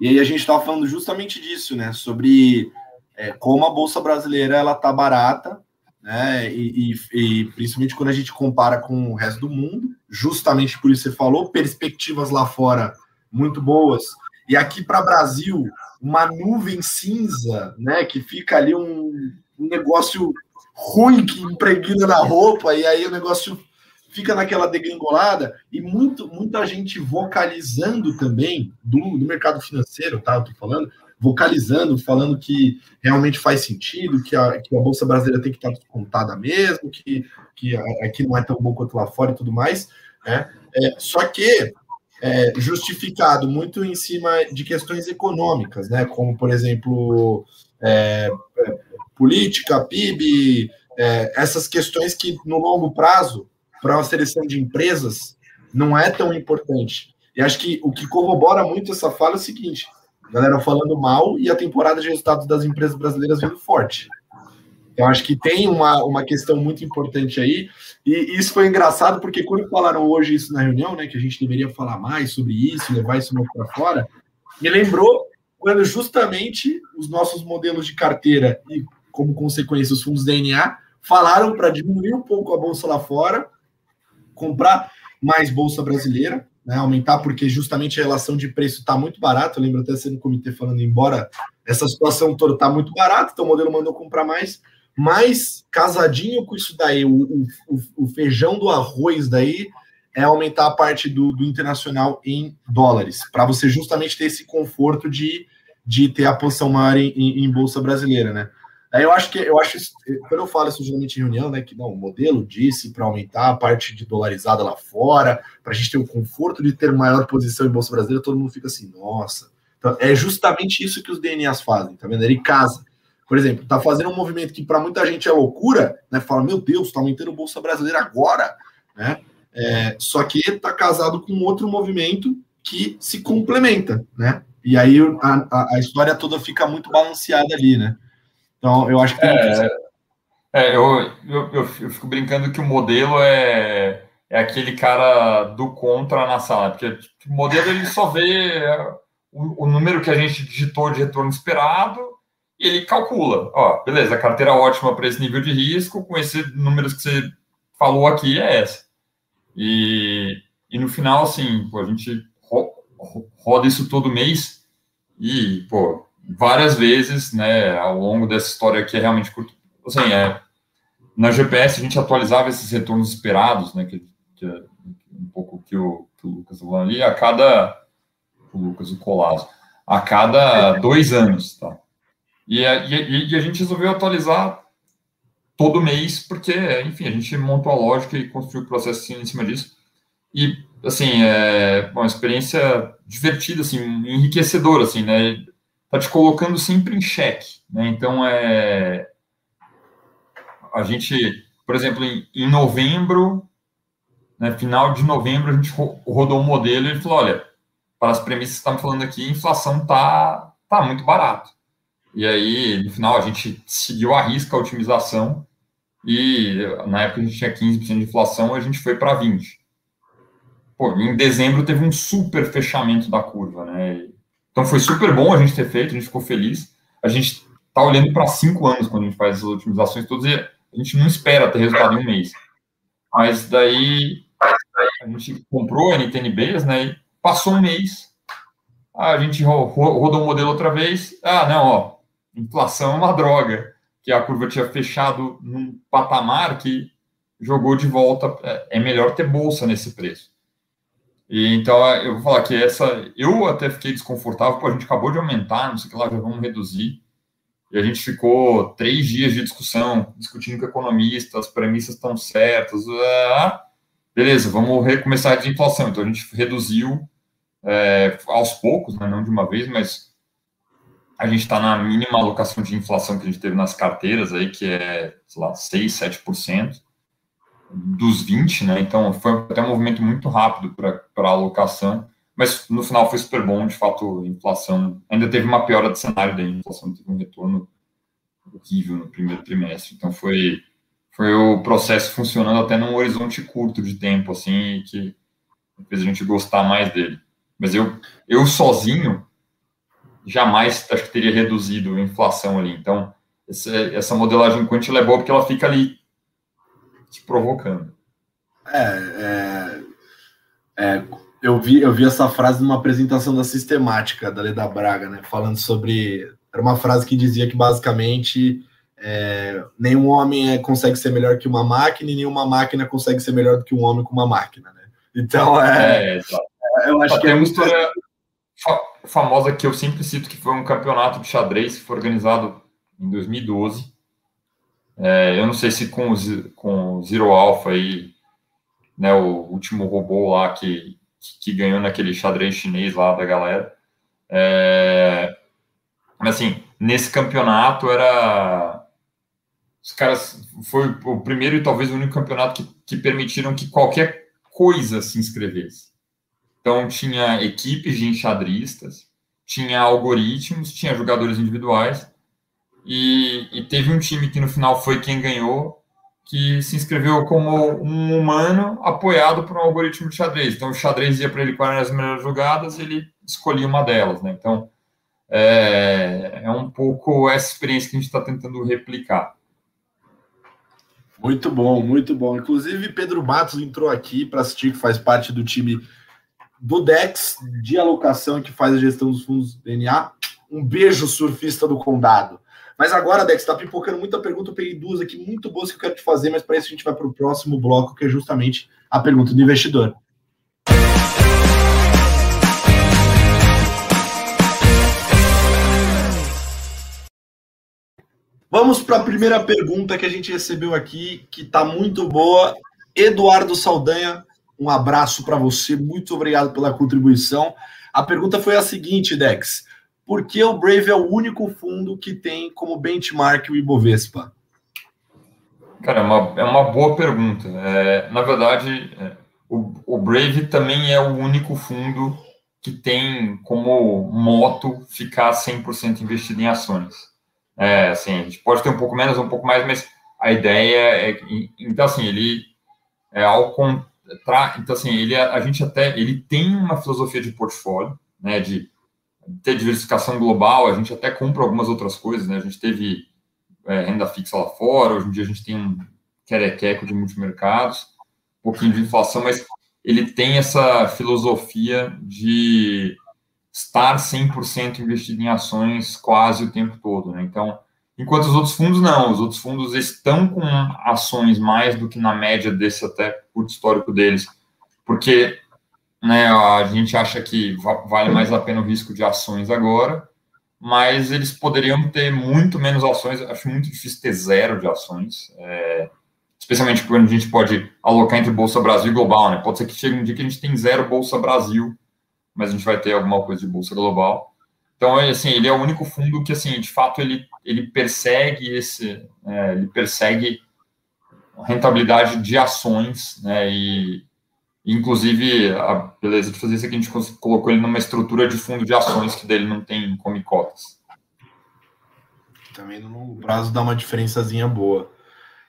e aí a gente estava falando justamente disso, né, sobre é, como a Bolsa Brasileira ela tá barata, né? E, e, e, principalmente quando a gente compara com o resto do mundo, justamente por isso você falou, perspectivas lá fora muito boas, e aqui para Brasil, uma nuvem cinza, né? Que fica ali um, um negócio ruim que impregna na roupa, e aí o negócio fica naquela degringolada e muito, muita gente vocalizando também do, do mercado financeiro, tá? Eu tô falando, vocalizando, falando que realmente faz sentido, que a, que a Bolsa Brasileira tem que estar descontada mesmo, que, que aqui não é tão bom quanto lá fora e tudo mais. Né? É, só que é, justificado muito em cima de questões econômicas, né? como, por exemplo, é, é política, PIB, é, essas questões que no longo prazo, para uma seleção de empresas, não é tão importante. E acho que o que corrobora muito essa fala é o seguinte: galera falando mal e a temporada de resultados das empresas brasileiras vindo forte. Eu acho que tem uma, uma questão muito importante aí, e isso foi engraçado porque quando falaram hoje isso na reunião, né, que a gente deveria falar mais sobre isso, levar isso para fora, me lembrou quando justamente os nossos modelos de carteira e, como consequência, os fundos DNA falaram para diminuir um pouco a bolsa lá fora, comprar mais bolsa brasileira, né, aumentar, porque justamente a relação de preço está muito barata. Eu lembro até sendo no comitê falando, embora essa situação toda está muito barata, então o modelo mandou comprar mais, mas casadinho com isso daí, o, o, o feijão do arroz daí é aumentar a parte do, do internacional em dólares, para você justamente ter esse conforto de, de ter a posição maior em, em, em bolsa brasileira, né? Eu acho que eu acho quando eu falo isso geralmente em reunião, né, que não, o modelo disse para aumentar a parte de dolarizada lá fora, para a gente ter o conforto de ter maior posição em bolsa brasileira, todo mundo fica assim, nossa. Então, é justamente isso que os DNAs fazem, tá vendo? Ele casa. Por exemplo, tá fazendo um movimento que para muita gente é loucura, né? Fala, meu Deus, tá aumentando a bolsa brasileira agora, né? É, só que está casado com outro movimento que se complementa, né? E aí a, a, a história toda fica muito balanceada ali, né? Então, eu acho que. É, é eu, eu, eu, fico brincando que o modelo é, é aquele cara do contra na sala, porque tipo, o modelo ele só vê o, o número que a gente digitou de retorno esperado e ele calcula. Ó, beleza, a carteira ótima para esse nível de risco, com esses números que você falou aqui, é essa. E, e no final, assim, pô, a gente roda isso todo mês e, pô, várias vezes, né, ao longo dessa história que é realmente curto. Assim, é, na GPS a gente atualizava esses retornos esperados, né, que, que é um pouco que o, que o Lucas falou ali, a cada. O Lucas, o Colasso, a cada dois anos, tá? E a, e, e a gente resolveu atualizar todo mês, porque, enfim, a gente montou a lógica e construiu o processo em cima disso. E, assim, é uma experiência divertida, assim, enriquecedora, assim, né? Está te colocando sempre em xeque. Né? Então, é, a gente, por exemplo, em, em novembro, né, final de novembro, a gente rodou um modelo e ele falou: olha, para as premissas que estamos falando aqui, a inflação está tá muito barato. E aí, no final, a gente seguiu a risca a otimização e na época a gente tinha 15% de inflação, a gente foi para 20%. Pô, em dezembro teve um super fechamento da curva, né? Então foi super bom a gente ter feito, a gente ficou feliz. A gente está olhando para cinco anos quando a gente faz as otimizações todas e a gente não espera ter resultado em um mês. Mas daí a gente comprou NTNBs, né? E passou um mês, a gente rodou o modelo outra vez. Ah, não, ó, inflação é uma droga, que a curva tinha fechado num patamar que jogou de volta. É, é melhor ter bolsa nesse preço. E, então, eu vou falar que essa. Eu até fiquei desconfortável, pô, a gente acabou de aumentar, não sei o que lá, já vamos reduzir. E a gente ficou três dias de discussão, discutindo com economistas, as premissas estão certas. Ah, beleza, vamos recomeçar a desinflação. Então, a gente reduziu é, aos poucos, né, não de uma vez, mas a gente está na mínima alocação de inflação que a gente teve nas carteiras, aí, que é, sei lá, 6, 7% dos 20, né? Então foi até um movimento muito rápido para a alocação, mas no final foi super bom, de fato, inflação ainda teve uma piora de cenário da inflação teve um retorno horrível no primeiro trimestre. Então foi foi o processo funcionando até num horizonte curto de tempo assim que fez a gente gostar mais dele. Mas eu eu sozinho jamais acho que teria reduzido a inflação ali. Então essa, essa modelagem quant é boa porque ela fica ali te provocando. É, é, é, eu, vi, eu vi essa frase numa apresentação da sistemática da Leda Braga, né? Falando sobre. Era uma frase que dizia que basicamente é, nenhum homem é, consegue ser melhor que uma máquina e nenhuma máquina consegue ser melhor do que um homem com uma máquina, né? Então, é, é eu acho que é uma história famosa que eu sempre cito, que foi um campeonato de xadrez que foi organizado em 2012. É, eu não sei se com o, com o Zero Alpha aí, né, o último robô lá que, que ganhou naquele xadrez chinês lá da galera. É, mas assim, nesse campeonato era os caras foi o primeiro e talvez o único campeonato que, que permitiram que qualquer coisa se inscrevesse. Então tinha equipes de enxadristas, tinha algoritmos, tinha jogadores individuais e, e teve um time que no final foi quem ganhou, que se inscreveu como um humano apoiado por um algoritmo de xadrez. Então o xadrez ia para ele quais eram as melhores jogadas, ele escolhia uma delas, né? Então é, é um pouco essa experiência que a gente está tentando replicar. Muito bom, muito bom. Inclusive, Pedro Matos entrou aqui para assistir, que faz parte do time do Dex de alocação que faz a gestão dos fundos DNA. Um beijo, surfista do condado. Mas agora, Dex, está pipocando muita pergunta. Eu peguei duas aqui muito boas que eu quero te fazer, mas para isso a gente vai para o próximo bloco, que é justamente a pergunta do investidor. Vamos para a primeira pergunta que a gente recebeu aqui, que está muito boa. Eduardo Saldanha, um abraço para você, muito obrigado pela contribuição. A pergunta foi a seguinte, Dex: por que o Brave é o único fundo que tem como benchmark o Ibovespa? Cara, é uma, é uma boa pergunta. É, na verdade, é, o, o Brave também é o único fundo que tem como moto ficar 100% investido em ações. É, assim, a gente pode ter um pouco menos, um pouco mais, mas a ideia é então assim, ele é ao contrário, então assim, ele a gente até ele tem uma filosofia de portfólio, né, de ter diversificação global, a gente até compra algumas outras coisas, né? A gente teve é, renda fixa lá fora, hoje em dia a gente tem um querequeco de multimercados, um pouquinho de inflação, mas ele tem essa filosofia de estar 100% investido em ações quase o tempo todo, né? Então, enquanto os outros fundos não, os outros fundos estão com ações mais do que na média desse até curto histórico deles, porque né, a gente acha que vale mais a pena o risco de ações agora, mas eles poderiam ter muito menos ações, acho muito difícil ter zero de ações, é, especialmente quando a gente pode alocar entre Bolsa Brasil e Global, né? Pode ser que chegue um dia que a gente tem zero Bolsa Brasil mas a gente vai ter alguma coisa de bolsa global. Então, é, assim, ele é o único fundo que, assim, de fato, ele, ele persegue esse, é, ele persegue rentabilidade de ações, né, e inclusive a beleza de fazer isso aqui, a gente colocou ele numa estrutura de fundo de ações que dele não tem come cotas. Também no longo prazo dá uma diferençazinha boa.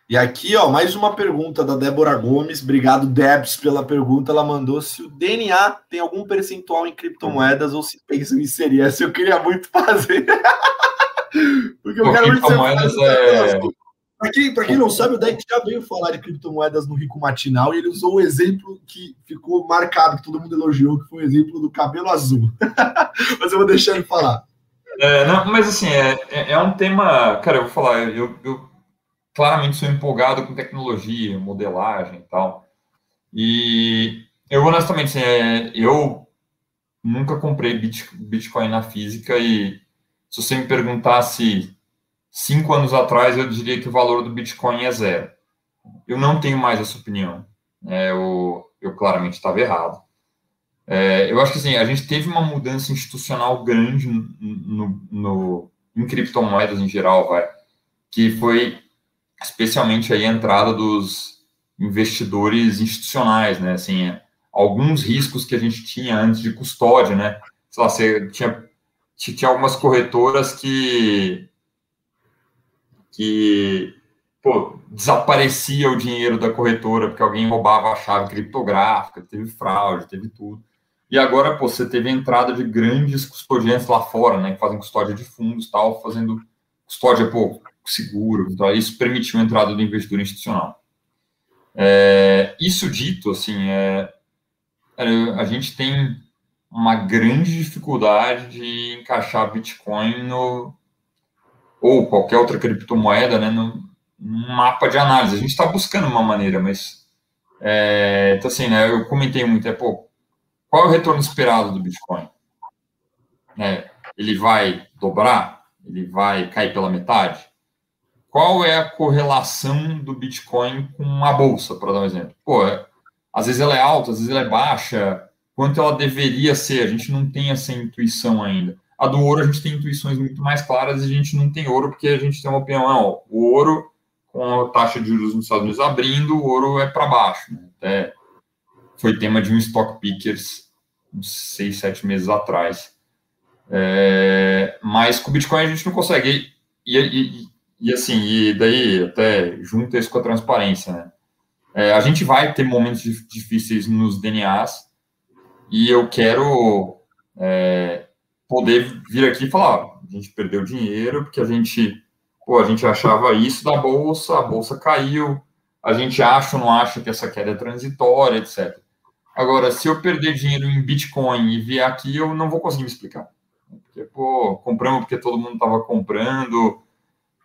E aqui, ó, mais uma pergunta da Débora Gomes. Obrigado, Debs, pela pergunta. Ela mandou se o DNA tem algum percentual em criptomoedas ou se pensa em inserir. Essa eu queria muito fazer. Porque eu quero muito criptomoedas é... Para quem, quem não sabe, o Deck já veio falar de criptomoedas no Rico Matinal e ele usou o exemplo que ficou marcado, que todo mundo elogiou, que foi o exemplo do cabelo azul. mas eu vou deixar ele falar. É, não, mas assim, é, é, é um tema. Cara, eu vou falar, eu, eu claramente sou empolgado com tecnologia, modelagem e tal. E eu, honestamente, assim, é, eu nunca comprei Bitcoin na física e se você me perguntasse cinco anos atrás, eu diria que o valor do Bitcoin é zero. Eu não tenho mais essa opinião. É, eu, eu claramente estava errado. É, eu acho que assim, a gente teve uma mudança institucional grande no, no, no, em criptomoedas em geral, vai, que foi especialmente aí a entrada dos investidores institucionais, né? Assim, alguns riscos que a gente tinha antes de custódia, né? Sei lá, você tinha, tinha algumas corretoras que que pô, desaparecia o dinheiro da corretora porque alguém roubava a chave criptográfica, teve fraude, teve tudo. E agora, pô, você teve a entrada de grandes custodiantes lá fora, né, que fazem custódia de fundos, tal, fazendo custódia, pô, seguro. Então, isso permitiu a entrada do investidor institucional. É, isso dito, assim, é, é, a gente tem uma grande dificuldade de encaixar Bitcoin no, ou qualquer outra criptomoeda, né, num, mapa de análise. A gente está buscando uma maneira, mas é, então assim, né, eu comentei muito, é pô, qual é o retorno esperado do Bitcoin? É, ele vai dobrar? Ele vai cair pela metade? Qual é a correlação do Bitcoin com a bolsa, para dar um exemplo? Pô, é, às vezes ela é alta, às vezes ela é baixa, quanto ela deveria ser, a gente não tem essa intuição ainda. A do ouro a gente tem intuições muito mais claras e a gente não tem ouro porque a gente tem uma opinião, ó, o ouro com a taxa de juros nos Estados Unidos abrindo, o ouro é para baixo. Né? Até foi tema de um stock pickers uns seis, sete meses atrás. É, mas com o Bitcoin a gente não consegue. E, e, e, assim, e daí até junta isso com a transparência, né? É, a gente vai ter momentos difíceis nos DNAs e eu quero é, poder vir aqui e falar, a gente perdeu dinheiro porque a gente, pô, a gente achava isso da bolsa, a bolsa caiu, a gente acha ou não acha que essa queda é transitória, etc. Agora, se eu perder dinheiro em Bitcoin e vier aqui, eu não vou conseguir me explicar. Porque, pô, compramos porque todo mundo estava comprando,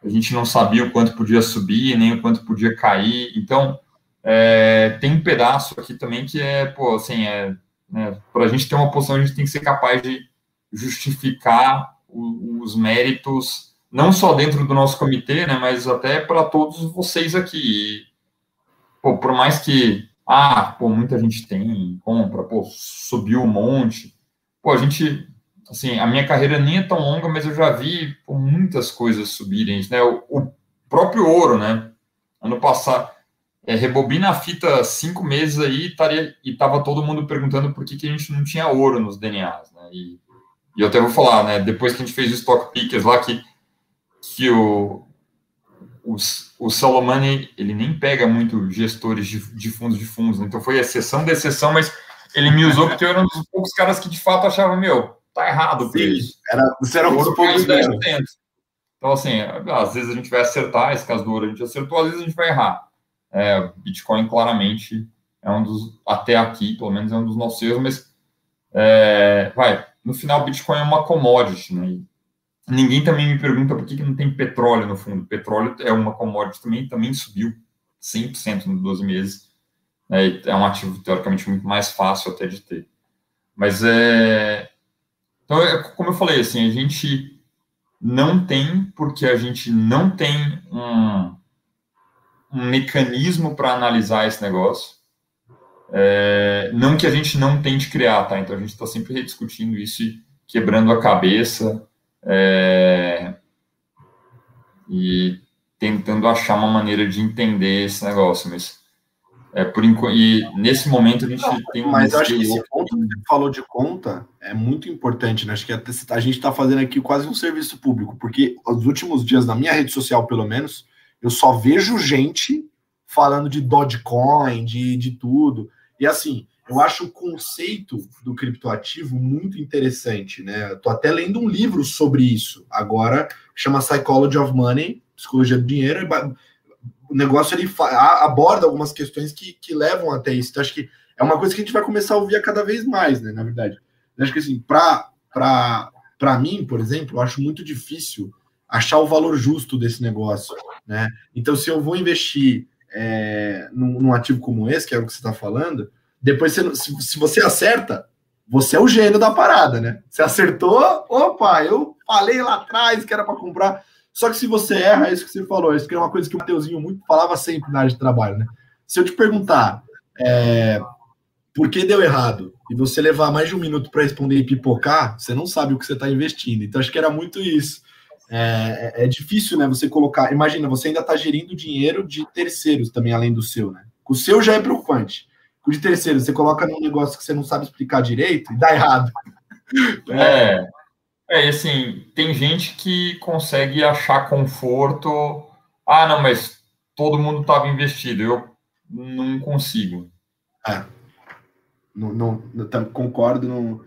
a gente não sabia o quanto podia subir, nem o quanto podia cair. Então, é, tem um pedaço aqui também que é, pô, assim, é, né, para a gente ter uma posição, a gente tem que ser capaz de justificar os méritos, não só dentro do nosso comitê, né, mas até para todos vocês aqui. E, pô, por mais que, ah, pô, muita gente tem, compra, pô, subiu um monte, pô, a gente, assim, a minha carreira nem é tão longa, mas eu já vi pô, muitas coisas subirem, né, o, o próprio ouro, né, ano passado, é, rebobina a fita cinco meses aí taria, e tava todo mundo perguntando por que, que a gente não tinha ouro nos DNAs, né? E, e eu até vou falar, né? Depois que a gente fez o Stock Pickers lá, que, que o, o, o Salomani, ele nem pega muito gestores de, de fundos de fundos, né? então foi exceção da exceção, mas ele me usou porque eu era um dos poucos caras que de fato achavam, meu, tá errado isso. Era, você era um dos poucos 10%. Então, assim, às vezes a gente vai acertar, esse caso do ouro a gente acertou, às vezes a gente vai errar. É, Bitcoin claramente é um dos, até aqui, pelo menos é um dos nossos erros, mas é, vai, no final Bitcoin é uma commodity, né? Ninguém também me pergunta por que, que não tem petróleo no fundo. Petróleo é uma commodity também, também subiu 100% nos 12 meses. Né? É um ativo teoricamente muito mais fácil até de ter. Mas é. Então, é, como eu falei, assim, a gente não tem, porque a gente não tem um, um mecanismo para analisar esse negócio. É, não que a gente não tente criar, tá? Então a gente está sempre rediscutindo isso e quebrando a cabeça é, e tentando achar uma maneira de entender esse negócio, mas é por e nesse momento a gente não, tem um mas eu acho que esse ponto que você falou de conta é muito importante, né? Acho que a gente está fazendo aqui quase um serviço público, porque os últimos dias na minha rede social, pelo menos, eu só vejo gente falando de Dogecoin, de, de tudo. E assim, eu acho o conceito do criptoativo muito interessante, né? Eu tô até lendo um livro sobre isso agora, chama Psychology of Money, Psicologia do Dinheiro. O negócio ele aborda algumas questões que, que levam até isso. Então, acho que é uma coisa que a gente vai começar a ouvir cada vez mais, né? Na verdade. Eu acho que assim, para mim, por exemplo, eu acho muito difícil achar o valor justo desse negócio, né? Então, se eu vou investir é, num, num, ativo como esse, que é o que você está falando, depois, você, se, se, você acerta, você é o gênio da parada, né? Você acertou, opa, eu falei lá atrás que era para comprar. Só que se você erra, é isso que você falou, isso que é uma coisa que o Mateuzinho muito falava sempre na área de trabalho, né? Se eu te perguntar é, por que deu errado e você levar mais de um minuto para responder e pipocar, você não sabe o que você está investindo. Então, acho que era muito isso. É, é, é, difícil, né? Você colocar. Imagina, você ainda está gerindo dinheiro de terceiros também, além do seu, né? O seu já é preocupante. O de terceiros, você coloca num negócio que você não sabe explicar direito e dá errado. É. É, assim, tem gente que consegue achar conforto. Ah, não, mas todo mundo estava investido. Eu não consigo. É. Não, não, concordo. Não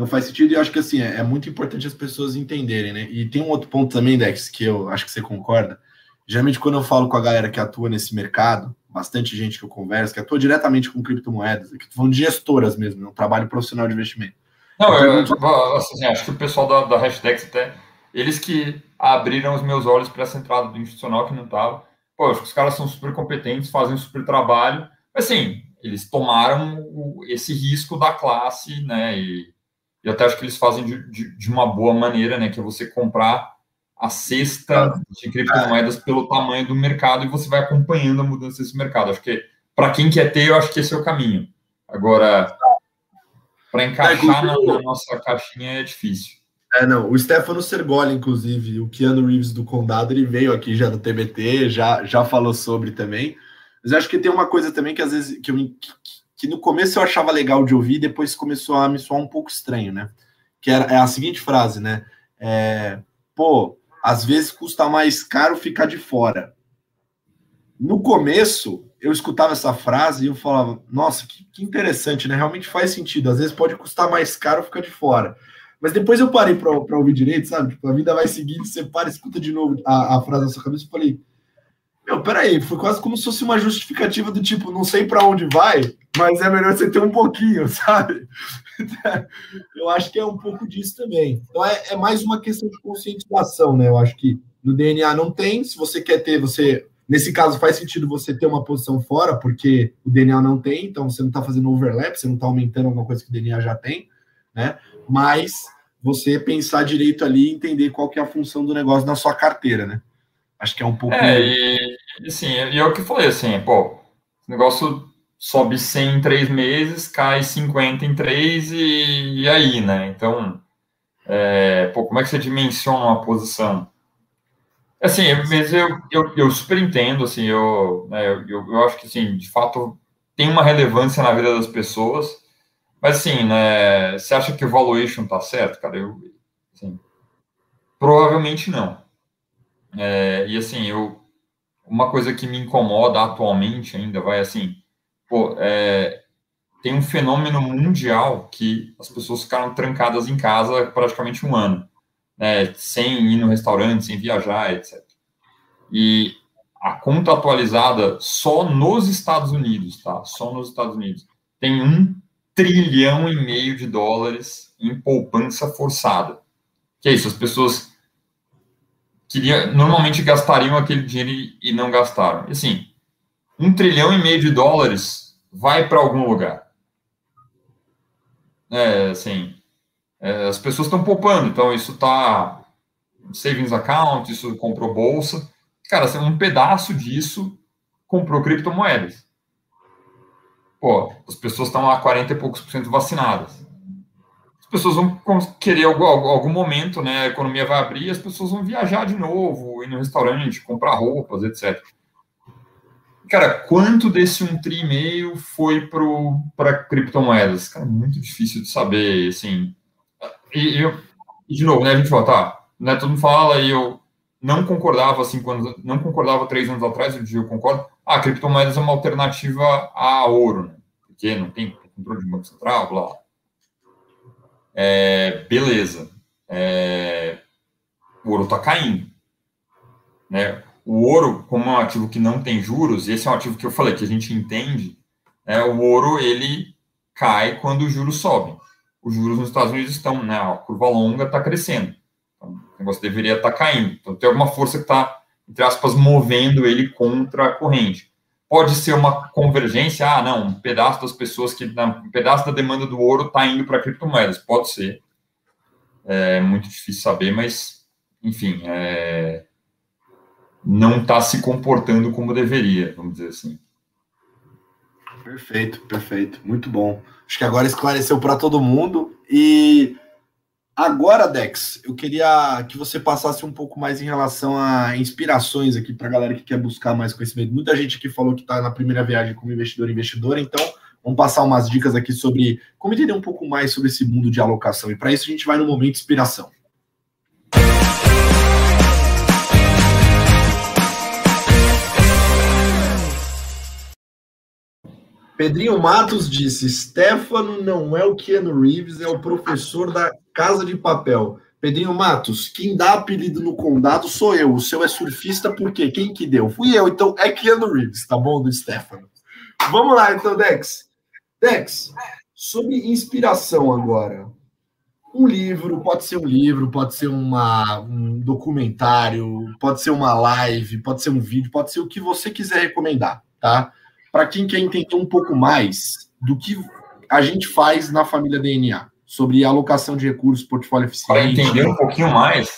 não faz sentido e eu acho que assim é, é, muito importante as pessoas entenderem, né? E tem um outro ponto também, Dex, que eu acho que você concorda. Geralmente, quando eu falo com a galera que atua nesse mercado, bastante gente que eu converso, que atua diretamente com criptomoedas, que vão de gestoras mesmo, um trabalho profissional de investimento. Não, eu, eu, assim, acho que o pessoal da, da Hashdex até, eles que abriram os meus olhos para essa entrada do institucional que não estava. Pô, acho que os caras são super competentes, fazem um super trabalho. Mas, assim, eles tomaram esse risco da classe, né? E, e até acho que eles fazem de, de, de, uma boa maneira, né? Que é você comprar a cesta de criptomoedas pelo tamanho do mercado e você vai acompanhando a mudança desse mercado. Acho que para quem quer ter, eu acho que esse é o caminho. Agora, para encaixar na, na, nossa caixinha é difícil. É, não. O Stefano Sergoli, inclusive, o Keanu Reeves do Condado, ele veio aqui já no TBT, já, já falou sobre também. Mas eu acho que tem uma coisa também que às vezes que, eu, que, que no começo eu achava legal de ouvir, depois começou a me soar um pouco estranho, né? Que era, é a seguinte frase, né? É, pô, às vezes custa mais caro ficar de fora. No começo, eu escutava essa frase e eu falava, nossa, que, que interessante, né? Realmente faz sentido. Às vezes pode custar mais caro ficar de fora. Mas depois eu parei para ouvir direito, sabe? Tipo, a vida vai seguindo, você para, escuta de novo a, a frase na sua cabeça e falei, meu, peraí, foi quase como se fosse uma justificativa do tipo, não sei para onde vai, mas é melhor você ter um pouquinho, sabe? eu acho que é um pouco disso também. Então é, é, mais uma questão de conscientização, né? Eu acho que no DNA não tem, se você quer ter, você. Nesse caso, faz sentido você ter uma posição fora, porque o DNA não tem, então você não está fazendo overlap, você não está aumentando alguma coisa que o DNA já tem, né? Mas você pensar direito ali e entender qual que é a função do negócio na sua carteira, né? Acho que é um pouco. É, e, assim, e é o que eu falei, assim, pô, o negócio sobe 100 em três meses, cai 50 em três e, e aí, né? Então, é, pô, como é que você dimensiona uma posição? Assim, mas eu, eu, eu super entendo, assim, eu, né, eu, eu acho que, assim, de fato, tem uma relevância na vida das pessoas, mas, assim, né, você acha que o valuation tá certo, cara? Eu, assim, provavelmente não. É, e assim, eu, uma coisa que me incomoda atualmente ainda vai assim, pô, é, tem um fenômeno mundial que as pessoas ficaram trancadas em casa praticamente um ano, né, sem ir no restaurante, sem viajar, etc. E a conta atualizada só nos Estados Unidos, tá? Só nos Estados Unidos tem um trilhão e meio de dólares em poupança forçada. Que é isso? As pessoas queria, normalmente gastariam aquele dinheiro e não gastaram. E assim, um trilhão e meio de dólares vai para algum lugar. É, assim, é, as pessoas estão poupando, então isso está savings account, isso comprou bolsa. Cara, assim, um pedaço disso comprou criptomoedas. Pô, as pessoas estão a 40 e poucos por cento vacinadas pessoas vão querer algum, algum momento, né? A economia vai abrir, as pessoas vão viajar de novo, ir no restaurante, comprar roupas, etc. Cara, quanto desse um tri e meio foi para criptomoedas? Cara, muito difícil de saber, assim. E, eu, e de novo, né? A gente fala, tá, né? Todo mundo fala e eu não concordava cinco anos, não concordava três anos atrás, hoje eu concordo. Ah, criptomoedas é uma alternativa a ouro, né? Porque não tem controle de banco central, blá. É, beleza. É, o ouro está caindo. Né? O ouro, como é um ativo que não tem juros, esse é um ativo que eu falei que a gente entende, né? o ouro ele cai quando os juros sobem. Os juros nos Estados Unidos estão, né? a curva longa está crescendo. Então, o negócio deveria estar tá caindo. Então tem alguma força que está, entre aspas, movendo ele contra a corrente. Pode ser uma convergência, ah, não, um pedaço das pessoas que, um pedaço da demanda do ouro está indo para criptomoedas. Pode ser. É muito difícil saber, mas, enfim, é, não está se comportando como deveria, vamos dizer assim. Perfeito, perfeito, muito bom. Acho que agora esclareceu para todo mundo. E Agora, Dex, eu queria que você passasse um pouco mais em relação a inspirações aqui para a galera que quer buscar mais conhecimento. Muita gente aqui falou que está na primeira viagem como investidor e investidora, então vamos passar umas dicas aqui sobre como entender um pouco mais sobre esse mundo de alocação. E para isso a gente vai no momento inspiração. Pedrinho Matos disse: Stefano não é o Keanu Reeves, é o professor da Casa de Papel. Pedrinho Matos, quem dá apelido no condado sou eu. O seu é surfista por quê? Quem que deu? Fui eu, então é Keanu Reeves, tá bom, do Stefano. Vamos lá, então, Dex. Dex, sobre inspiração agora. um livro, pode ser um livro, pode ser uma, um documentário, pode ser uma live, pode ser um vídeo, pode ser o que você quiser recomendar, tá? Para quem quer entender um pouco mais do que a gente faz na família DNA, sobre alocação de recursos, portfólio eficiente. Para entender um pouquinho mais,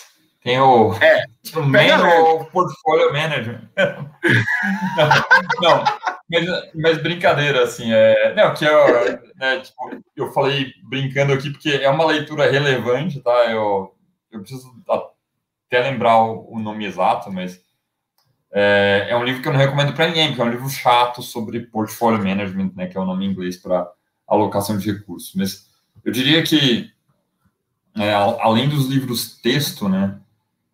tem o, é, o Portfolio Manager. não, não mas, mas, brincadeira, assim, é, não, que eu, né, tipo, eu falei brincando aqui porque é uma leitura relevante, tá? Eu, eu preciso até lembrar o, o nome exato, mas é, é, um livro que eu não recomendo para ninguém, porque é um livro chato sobre portfolio management, né, que é o nome em inglês para alocação de recursos. Mas eu diria que, é, além dos livros texto, né,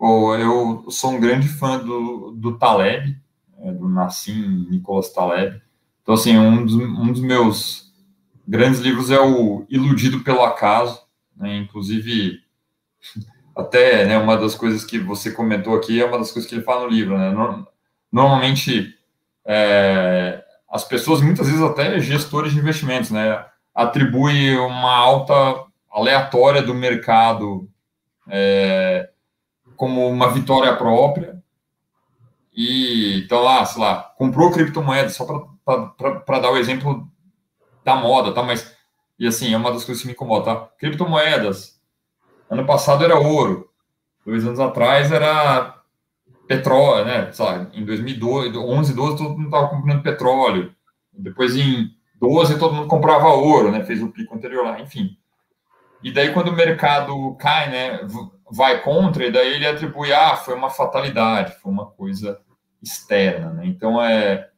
eu sou um grande fã do, do Taleb, é, do Nassim Nicolas Taleb. Então, assim, um dos, um dos meus grandes livros é o Iludido pelo Acaso, né? inclusive, até né, uma das coisas que você comentou aqui é uma das coisas que ele fala no livro. Né? Normalmente, é, as pessoas, muitas vezes até gestores de investimentos, né, atribuem uma alta aleatória do mercado é, como uma vitória própria, e então lá, sei lá, comprou criptomoeda, só para dar o exemplo da moda, tá? Mas, e assim, é uma das coisas que me incomoda, tá? Criptomoedas, ano passado era ouro, dois anos atrás era petróleo, né? Lá, em 2012, 11, 12, todo mundo estava comprando petróleo. Depois, em 12, todo mundo comprava ouro, né? Fez o pico anterior lá, enfim. E daí, quando o mercado cai, né? Vai contra, e daí ele atribui, ah, foi uma fatalidade, foi uma coisa externa, né? Então é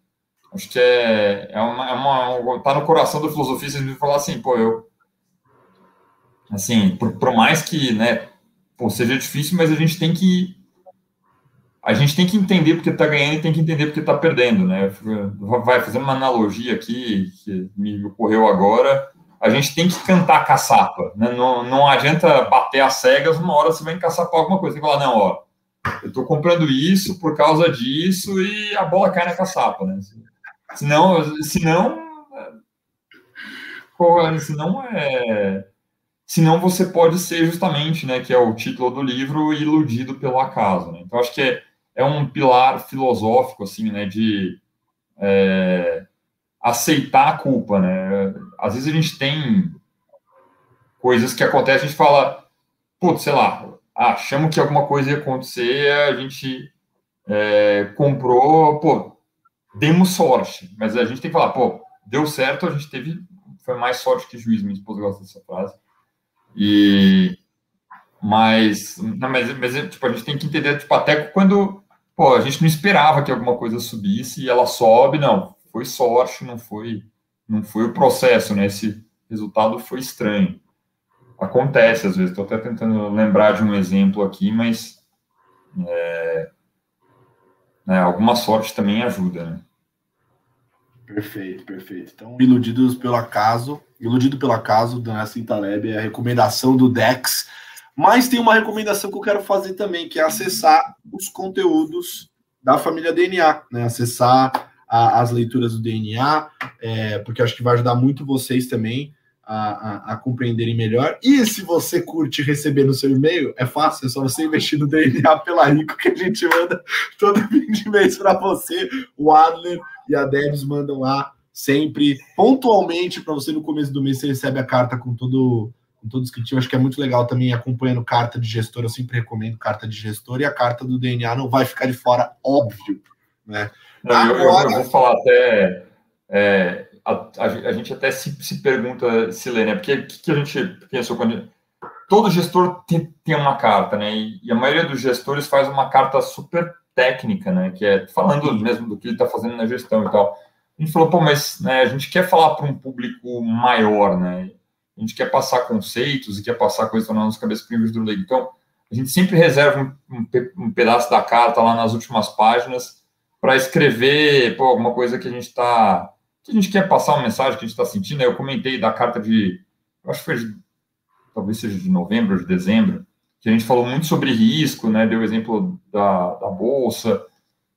acho que é, é uma, é uma tá no coração da filosofia você falar assim, pô, eu assim, por, por mais que, né, pô, seja difícil, mas a gente tem que a gente tem que entender porque está ganhando e tem que entender porque está perdendo, né? Vai fazer uma analogia aqui que me ocorreu agora. A gente tem que cantar caçapa, né? Não, não adianta bater as cegas, uma hora você vai encaçapar alguma coisa. Que falar, não, ó, eu estou comprando isso por causa disso e a bola cai na caçapa, né? Senão, senão, senão é, senão você pode ser justamente, né, que é o título do livro, iludido pelo acaso. Né? Então acho que é, é um pilar filosófico assim, né, de é, aceitar a culpa, né? Às vezes a gente tem coisas que acontecem, a gente fala, putz, sei lá, achamos que alguma coisa ia acontecer, a gente é, comprou, pô, demos sorte, mas a gente tem que falar, pô, deu certo, a gente teve, foi mais sorte que juiz, minha esposa gosta dessa frase, e, mas, não, mas, mas tipo, a gente tem que entender, tipo, até quando, pô, a gente não esperava que alguma coisa subisse e ela sobe, não, foi sorte, não foi, não foi o processo, né, esse resultado foi estranho acontece às vezes. Estou até tentando lembrar de um exemplo aqui, mas é, né, alguma sorte também ajuda, né? Perfeito, perfeito. Então, Iludidos pelo Acaso, Iludido pelo Acaso, do Nassim Taleb, é a recomendação do Dex. Mas tem uma recomendação que eu quero fazer também, que é acessar os conteúdos da família DNA, né? Acessar a, as leituras do DNA, é, porque acho que vai ajudar muito vocês também a, a, a, compreenderem melhor. E se você curte receber no seu e-mail, é fácil, é só você investir no DNA pela Rico, que a gente manda todo fim de mês para você. O Adler e a Debs mandam lá sempre, pontualmente, para você no começo do mês, você recebe a carta com todo com todo escritinho. Acho que é muito legal também acompanhando carta de gestor. Eu sempre recomendo carta de gestor e a carta do DNA não vai ficar de fora, óbvio. Né? Não, Agora... eu, eu, vou falar até. É a, a, gente até se, se pergunta, Silene, porque o que, que, a gente pensou quando. Todo gestor tem, tem uma carta, né? E, e, a maioria dos gestores faz uma carta super técnica, né? Que é falando mesmo do que ele está fazendo na gestão e tal. A gente falou, pô, mas né, a gente quer falar para um público maior, né? A gente quer passar conceitos e quer passar coisas na nossa cabeça para o investidor leigo. Então, a gente sempre reserva um, um, pedaço da carta lá nas últimas páginas para escrever pô, alguma coisa que a gente está que a gente quer passar uma mensagem que a gente está sentindo. Eu comentei da carta de, acho que foi de, talvez seja de novembro, de dezembro, que a gente falou muito sobre risco, né? Deu o exemplo da, da bolsa.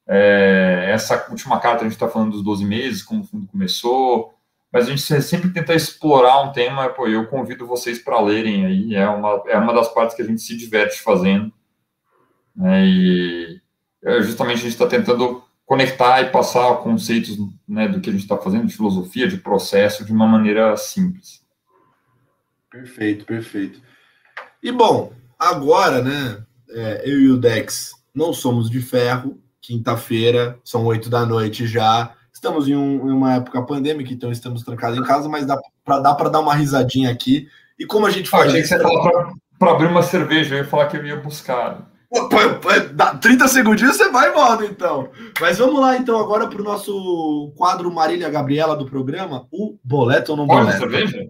É, essa última carta a gente está falando dos 12 meses, como o fundo começou. mas a gente sempre tenta explorar um tema, pô, eu convido vocês para lerem aí, é uma, é uma das partes que a gente se diverte fazendo, né, e é, justamente a gente está tentando conectar e passar conceitos né, do que a gente está fazendo, de filosofia, de processo, de uma maneira simples. Perfeito, perfeito. E bom, agora, né, é, eu e o Dex não somos de ferro, quinta-feira, são oito da noite já, estamos em, um, em, uma época pandêmica, então estamos trancados em casa, mas dá para dar para dar uma risadinha aqui. E como a gente faz. Ah, que você para abrir uma cerveja, eu ia falar que eu ia buscar. 30 segundinhos você vai e volta, então. Mas vamos lá, então, agora para o nosso quadro Marília Gabriela do programa, o boleto ou não Pode boleto? cerveja?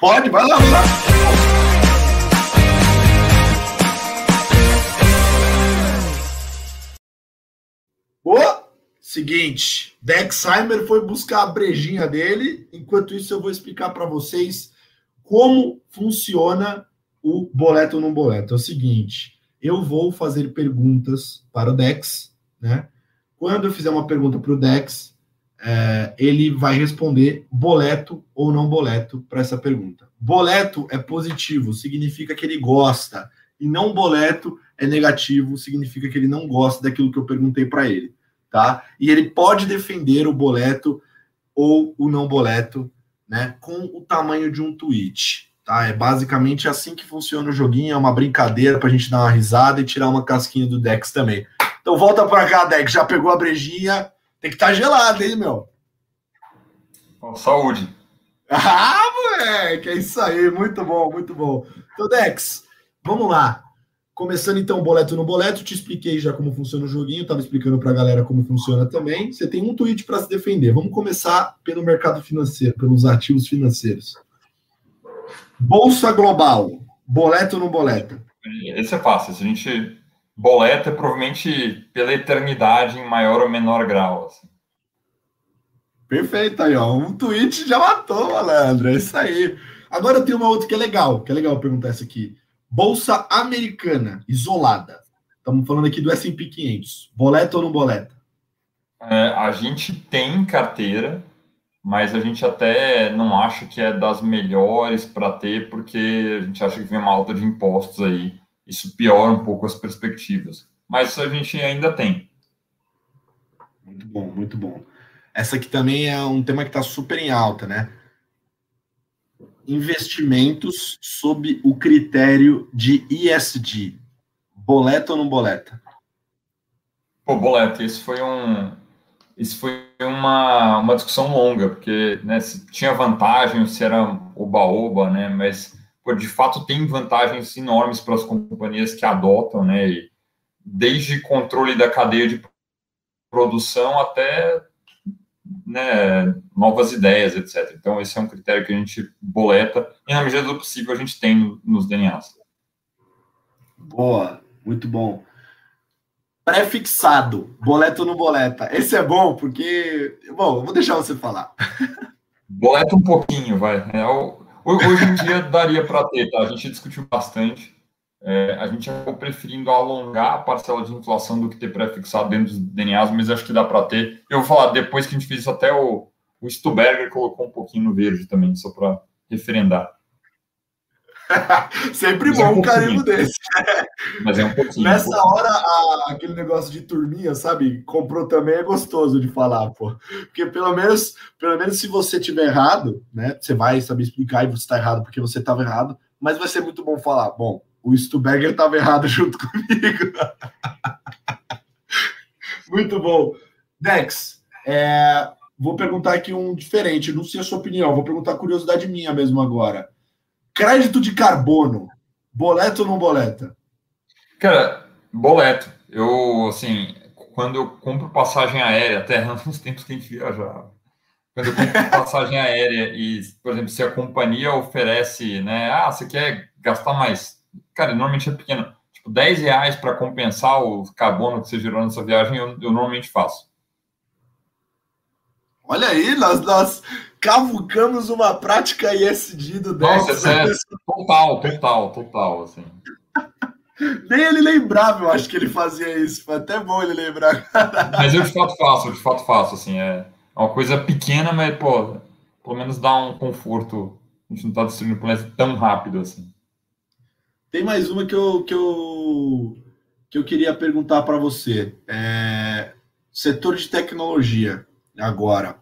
Pode, vai lá, vai lá. Boa! Seguinte, Dexheimer foi buscar a brejinha dele. Enquanto isso, eu vou explicar para vocês como funciona o boleto não boleto. É o seguinte eu vou fazer perguntas para o Dex, né? Quando eu fizer uma pergunta para o Dex, é, ele vai responder boleto ou não boleto para essa pergunta. Boleto é positivo, significa que ele gosta, e não boleto é negativo, significa que ele não gosta daquilo que eu perguntei para ele, tá? E ele pode defender o boleto ou o não boleto, né, com o tamanho de um tweet. Tá? É basicamente assim que funciona o joguinho, é uma brincadeira para a gente dar uma risada e tirar uma casquinha do Dex também. Então volta para cá, Dex, já pegou a brejinha, tem que estar tá gelado, hein, meu? saúde. Ah, moleque, é isso aí, muito bom, muito bom. Então, Dex, vamos lá. Começando então boleto no boleto, te expliquei já como funciona o joguinho, estava explicando para a galera como funciona também. Você tem um tweet para se defender. Vamos começar pelo mercado financeiro, pelos ativos financeiros. Bolsa Global, boleto não boleto? Esse é fácil. Se a gente boleta, provavelmente pela eternidade em maior ou menor grau. Assim. Perfeito aí, ó. Um tweet já matou, malandro. É isso aí. Agora tem uma outra que é legal, que é legal perguntar essa aqui. Bolsa americana, isolada. Estamos falando aqui do S&P 500. Boleta ou não boleta? É, a gente tem carteira, mas a gente até não acha que é das melhores para ter, porque a gente acha que vem uma alta de impostos aí. Isso piora um pouco as perspectivas. Mas isso a gente ainda tem. Muito bom, muito bom. Essa aqui também é um tema que está super em alta, né? Investimentos sob o critério de ISD. Boleta ou não boleta? Pô, boleta, esse foi um, isso foi uma, uma discussão longa, porque né, se tinha vantagem, se era oba-oba, né, mas pô, de fato tem vantagens enormes para as companhias que adotam, né, desde controle da cadeia de produção até né, novas ideias, etc. Então, esse é um critério que a gente boleta e, na medida do possível, a gente tem nos DNAs. Boa, muito bom pré-fixado, boleto no boleta. Esse é bom porque. Bom, vou deixar você falar. Boleta um pouquinho, vai. É, hoje em dia daria para ter, tá? A gente discutiu bastante. É, a gente acabou preferindo alongar a parcela de inflação do que ter pré-fixado dentro dos DNAs, mas acho que dá para ter. Eu vou falar, depois que a gente fez isso, até o, o Stuberger colocou um pouquinho no verde também, só para referendar. Sempre Mas bom é um, um carimbo desse. Mas é um pouquinho. Nessa um pouquinho. hora, a, aquele negócio de turminha, sabe? Comprou também é gostoso de falar, pô. Porque pelo menos, pelo menos se você tiver errado, né? Você vai saber explicar e você está errado porque você estava errado. Mas vai ser muito bom falar. Bom, o Stuberger estava errado junto comigo. muito bom. Dex, é, vou perguntar aqui um diferente. Não sei a sua opinião. Vou perguntar curiosidade minha mesmo agora. Crédito de carbono, boleto ou não boleta? Cara, boleto. Eu, assim, quando eu compro passagem aérea, até nos tempos que a gente viajava, quando eu compro passagem aérea e, por exemplo, se a companhia oferece, né, ah, você quer gastar mais, cara, normalmente é pequeno, tipo, 10 reais para compensar o carbono que você gerou nessa viagem, eu, eu normalmente faço. Olha aí, nós, nós cavucamos uma prática ISD do Dex. Nossa, é total, total, total, assim. Nem ele lembrava, eu acho que ele fazia isso. Foi até bom ele lembrar. Mas eu de fato faço, eu de fato faço, assim, é uma coisa pequena, mas, pô, pelo menos dar um conforto. A gente não está destruindo o planeta tão rápido assim. Tem mais uma que eu, que eu, que eu queria perguntar para você. É, setor de tecnologia, agora.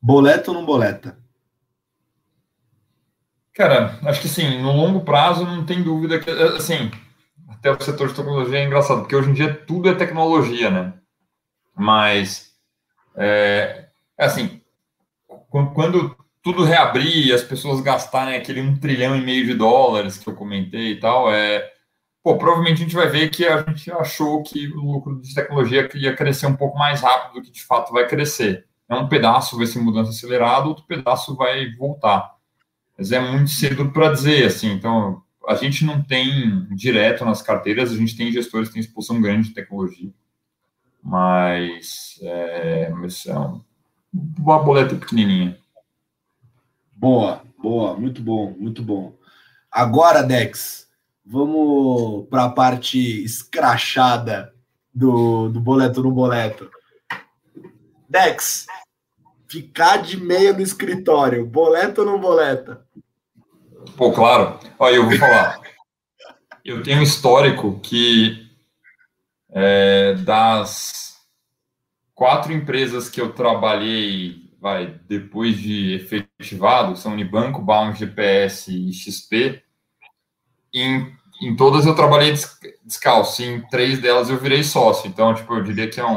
Boleta ou não boleta? Cara, acho que sim, no longo prazo não tem dúvida que, assim, até o setor de tecnologia é engraçado, porque hoje em dia tudo é tecnologia, né? Mas, é, é assim, quando tudo reabrir as pessoas gastarem aquele um trilhão e meio de dólares que eu comentei e tal, é, pô, provavelmente a gente vai ver que a gente achou que o lucro de tecnologia ia crescer um pouco mais rápido do que de fato vai crescer. É um pedaço vai ser mudança acelerada, outro pedaço vai voltar. Mas é muito cedo para dizer, assim, então a gente não tem direto nas carteiras, a gente tem gestores que têm exposição grande de tecnologia, mas é, mas é uma boleta pequenininha. Boa, boa, muito bom, muito bom. Agora, Dex, vamos para a parte escrachada do, do boleto no boleto. Dex, ficar de meia no escritório, boleto ou não boleta? Pô, claro. Olha, eu vou falar. eu tenho um histórico que é, das quatro empresas que eu trabalhei, vai, depois de efetivado, são Unibanco, Baum, GPS e XP. Em, em todas eu trabalhei descalço, em três delas eu virei sócio. Então, tipo, eu diria que é um,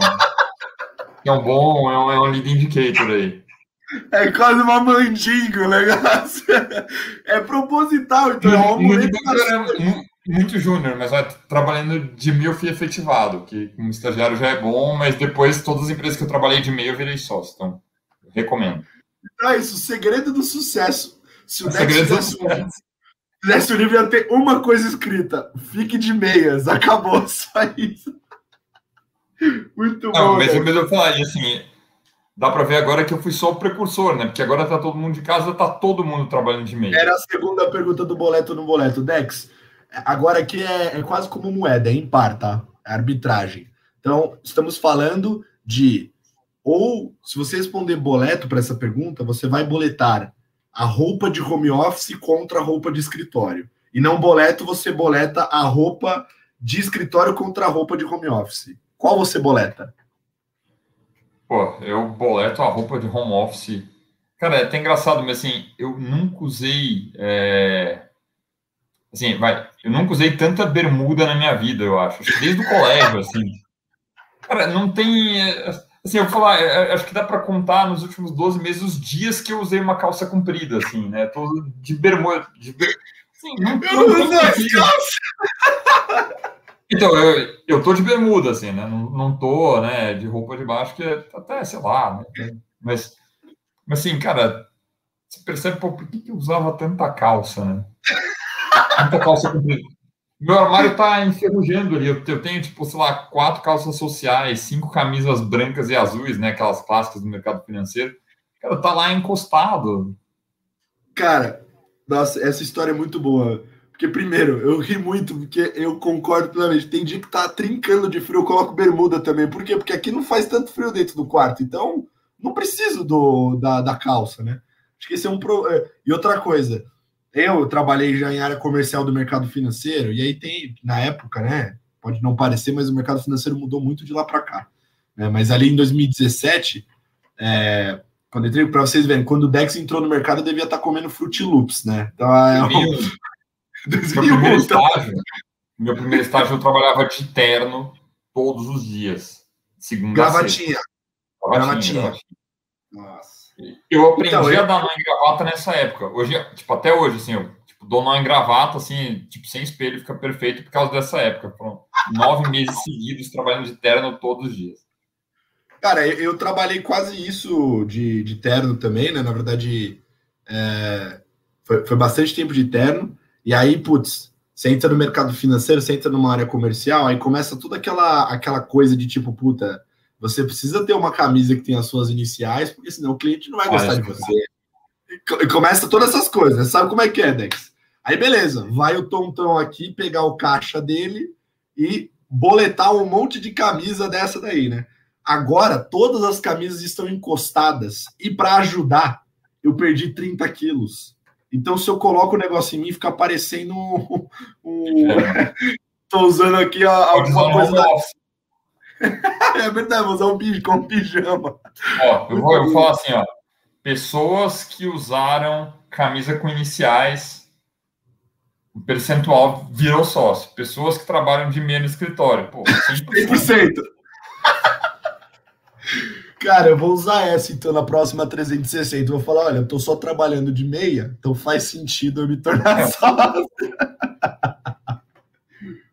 é um bom, é um, é um lead indicator aí. É quase uma mandinga o negócio. É proposital, então é um momento. Muito, muito júnior, mas vai trabalhando de meio fui efetivado, que como estagiário já é bom, mas depois todas as empresas que eu trabalhei de meio eu virei sócio. Então, recomendo. É isso, o segredo do sucesso. Se o, o Dex fizesse, fizesse o livro, ia ter uma coisa escrita: fique de meias, acabou, só isso. Muito Não, bom. Mas, mas eu falar, assim, dá para ver agora que eu fui só o precursor, né? Porque agora tá todo mundo de casa, tá todo mundo trabalhando de meio. Era a segunda pergunta do boleto no boleto. Dex, agora aqui é, é quase como moeda, é impar, tá? É arbitragem. Então, estamos falando de ou se você responder boleto para essa pergunta, você vai boletar a roupa de home office contra a roupa de escritório. E não boleto, você boleta a roupa de escritório contra a roupa de home office. Qual você boleta? Pô, eu boleto a roupa de home office. Cara, é até engraçado, mas assim, eu nunca usei. É... Assim, vai, eu nunca usei tanta bermuda na minha vida, eu acho. desde o colégio, assim. Cara, não tem. Assim, eu vou falar, é, é, acho que dá para contar nos últimos 12 meses os dias que eu usei uma calça comprida, assim, né? Tô de bermuda. De ber... Sim, não, eu não, não calça. Então, eu, eu tô de bermuda, assim, né? Não, não tô, né, de roupa de baixo, que é até, sei lá, né? Mas, mas assim, cara, você percebe, pô, por que, que eu usava tanta calça, né? Tanta calça comprida. Meu armário tá enferrujando ali. Eu, eu tenho, tipo, sei lá, quatro calças sociais, cinco camisas brancas e azuis, né? Aquelas clássicas do mercado financeiro. Cara, tá lá encostado. Cara, nossa, essa história é muito boa. Porque, primeiro, eu ri muito, porque eu concordo plenamente. Tem dia que tá trincando de frio, eu coloco bermuda também. Por quê? Porque aqui não faz tanto frio dentro do quarto. Então, não preciso do, da, da calça, né? Acho que esse é um. Pro... É, e outra coisa, eu trabalhei já em área comercial do mercado financeiro, e aí tem, na época, né? Pode não parecer, mas o mercado financeiro mudou muito de lá para cá. Né? Mas ali em 2017, é, quando entrei, para vocês verem, quando o Dex entrou no mercado, eu devia estar tá comendo Fruit Loops, né? Então, é, meu primeiro, estágio, meu primeiro estágio eu trabalhava de terno todos os dias. Segunda gravatinha. Gravatinha. gravatinha. Nossa. Eu aprendi então, eu... a dar nó em gravata nessa época. Hoje, tipo, até hoje, assim, eu tipo, dou nó em gravata, assim, tipo, sem espelho, fica perfeito por causa dessa época. Foram nove meses seguidos trabalhando de terno todos os dias. Cara, eu, trabalhei quase isso de, de terno também, né? Na verdade, é, foi, foi bastante tempo de terno. E aí, putz, você entra no mercado financeiro, você entra numa área comercial, aí começa toda aquela, aquela coisa de tipo, puta, você precisa ter uma camisa que tenha as suas iniciais, porque senão o cliente não vai gostar de você. E começa todas essas coisas, sabe como é que é, Dex? Aí beleza, vai o Tontão aqui pegar o caixa dele e boletar um monte de camisa dessa daí, né? Agora todas as camisas estão encostadas e para ajudar, eu perdi 30 quilos. Então, se eu coloco o negócio em mim, fica parecendo um. um... Tô usando aqui a, alguma coisa. Da... é verdade, vou usar um, um pijama. Ó, eu vou, eu vou falar assim, ó. Pessoas que usaram camisa com iniciais, o percentual virou sócio. Pessoas que trabalham de meia no escritório. Pô, 100%. 100%. Cara, eu vou usar essa então na próxima 360. Vou falar, olha, eu tô só trabalhando de meia, então faz sentido eu me tornar sócio.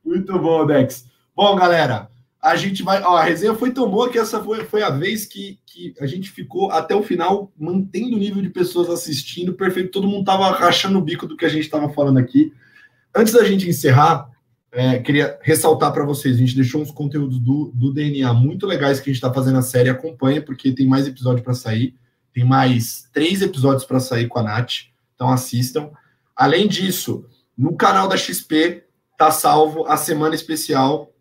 Muito bom, Dex. Bom, galera, a gente vai. Ó, a resenha foi tão boa que essa foi, foi a vez que, que a gente ficou até o final mantendo o nível de pessoas assistindo. Perfeito, todo mundo tava rachando o bico do que a gente tava falando aqui. Antes da gente encerrar, é, queria ressaltar para vocês: a gente deixou uns conteúdos do, do DNA muito legais que a gente está fazendo a série. Acompanha, porque tem mais episódio para sair. Tem mais três episódios para sair com a Nath. Então assistam. Além disso, no canal da XP tá salvo a semana especial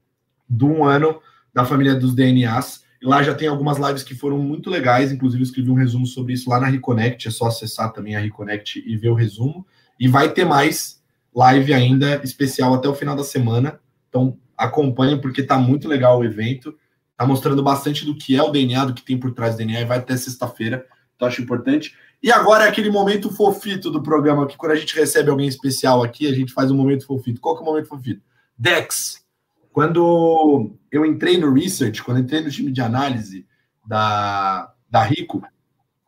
do um ano da família dos DNAs. E lá já tem algumas lives que foram muito legais. Inclusive, escrevi um resumo sobre isso lá na Reconnect. É só acessar também a Reconnect e ver o resumo. E vai ter mais live ainda especial até o final da semana. Então acompanhem porque tá muito legal o evento. Tá mostrando bastante do que é o DNA, do que tem por trás do DNA e vai até sexta-feira. Então acho importante. E agora é aquele momento fofito do programa que quando a gente recebe alguém especial aqui, a gente faz um momento fofito. Qual que é o momento fofito? Dex. Quando eu entrei no research, quando entrei no time de análise da, da Rico,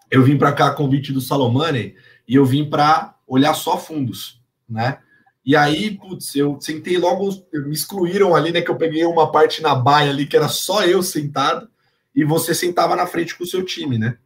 eu vim para cá a convite do Salomone e eu vim para olhar só fundos, né? E aí, putz, eu sentei logo, me excluíram ali, né? Que eu peguei uma parte na baia ali que era só eu sentado e você sentava na frente com o seu time, né?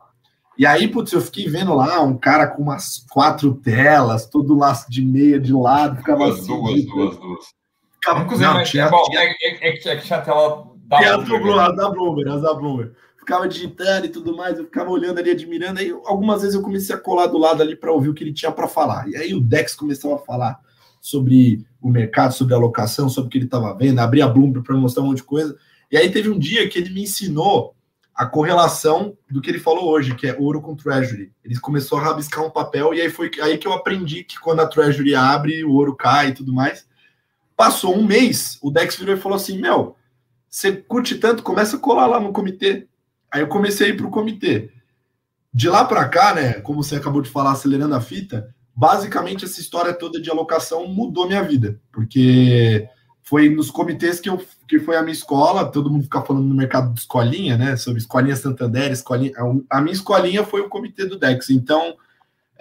E aí, putz, eu fiquei vendo lá um cara com umas quatro telas, todo laço de meia de lado, ficava duas, assim. Duas, de... duas, duas. Ficava... Não, não, tinha, bom, tinha... É, é, é, é, que tinha a tela da Bloomberg. da Bloomberg, as da Bloomberg. Ficava digitando e tudo mais, eu ficava olhando ali, admirando. Aí, algumas vezes eu comecei a colar do lado ali para ouvir o que ele tinha para falar. E aí o Dex começou a falar sobre o mercado, sobre a alocação, sobre o que ele estava vendo, abri a Bloomberg para mostrar um monte de coisa. E aí teve um dia que ele me ensinou a correlação do que ele falou hoje, que é ouro com treasury. Ele começou a rabiscar um papel e aí foi aí que eu aprendi que quando a treasury abre, o ouro cai e tudo mais. Passou um mês, o Dex virou e falou assim: Meu, você curte tanto, começa a colar lá no comitê. Aí eu comecei a ir para o comitê. De lá para cá, né, como você acabou de falar, acelerando a fita, basicamente essa história toda de alocação mudou minha vida, porque foi nos comitês que, eu, que foi a minha escola, todo mundo fica falando no mercado de escolinha, né, sobre escolinha Santander, escolinha, a minha escolinha foi o comitê do Dex, então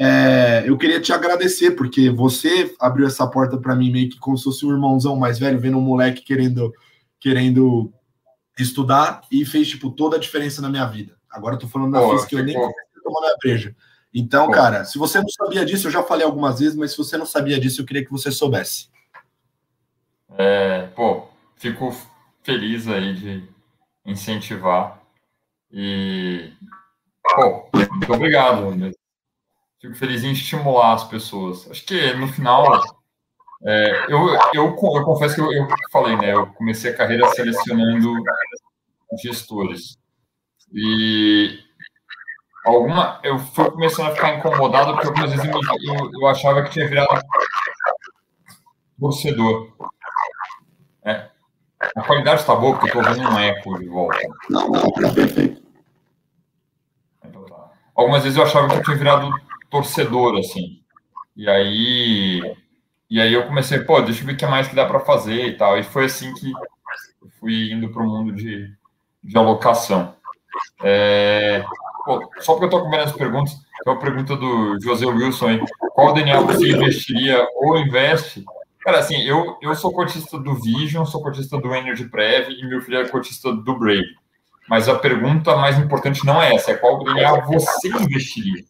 é, eu queria te agradecer, porque você abriu essa porta para mim meio que como se fosse um irmãozão mais velho, vendo um moleque querendo, querendo estudar e fez, tipo, toda a diferença na minha vida. Agora eu tô falando da Pô, física, eu nem tomando a breja. Então, Pô. cara, se você não sabia disso, eu já falei algumas vezes, mas se você não sabia disso, eu queria que você soubesse. É, pô, fico feliz aí de incentivar e, pô, muito obrigado. Fico feliz em estimular as pessoas. Acho que no final, é, eu, eu, eu, confesso que eu, eu falei, né? Eu comecei a carreira selecionando gestores. E alguma. Eu fui começando a ficar incomodado porque algumas vezes eu, eu, eu achava que tinha virado torcedor. É. A qualidade está boa porque eu estou vendo um eco de volta. Não, não, está perfeito. Então, tá. Algumas vezes eu achava que eu tinha virado torcedor, assim. E aí. E aí eu comecei, pô, deixa eu ver o que mais que dá para fazer e tal. E foi assim que eu fui indo para o mundo de, de alocação. É, Pô, só porque eu estou com as perguntas, tem uma pergunta do José Wilson aí. Qual DNA você investiria ou investe? Cara, assim, eu, eu sou cotista do Vision, sou cotista do Energy Prev e meu filho é cotista do Brave. Mas a pergunta mais importante não é essa, é qual DNA você investiria?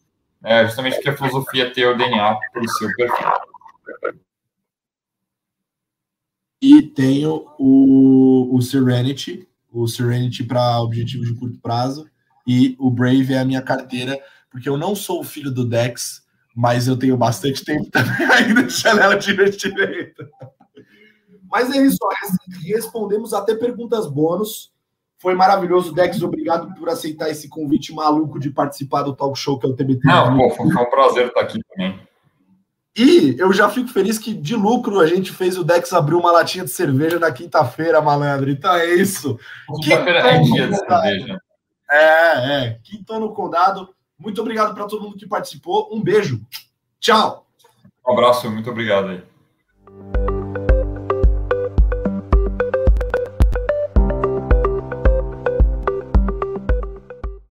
É justamente porque a filosofia é ter o DNA para o seu perfil. E tenho o, o Serenity, o Serenity para objetivos de curto prazo, e o Brave é a minha carteira, porque eu não sou o filho do Dex, mas eu tenho bastante tempo também ainda de janela de investimento. Mas é isso, respondemos até perguntas bônus. Foi maravilhoso, Dex. Obrigado por aceitar esse convite maluco de participar do talk show que é o TBT. Não, pô, foi um prazer estar aqui também. E eu já fico feliz que, de lucro, a gente fez o Dex abrir uma latinha de cerveja na quinta-feira, malandro. Então é isso. Quinta-feira é dia de cerveja. É, é. Quinto no condado. Muito obrigado para todo mundo que participou. Um beijo. Tchau. Um abraço, muito obrigado aí.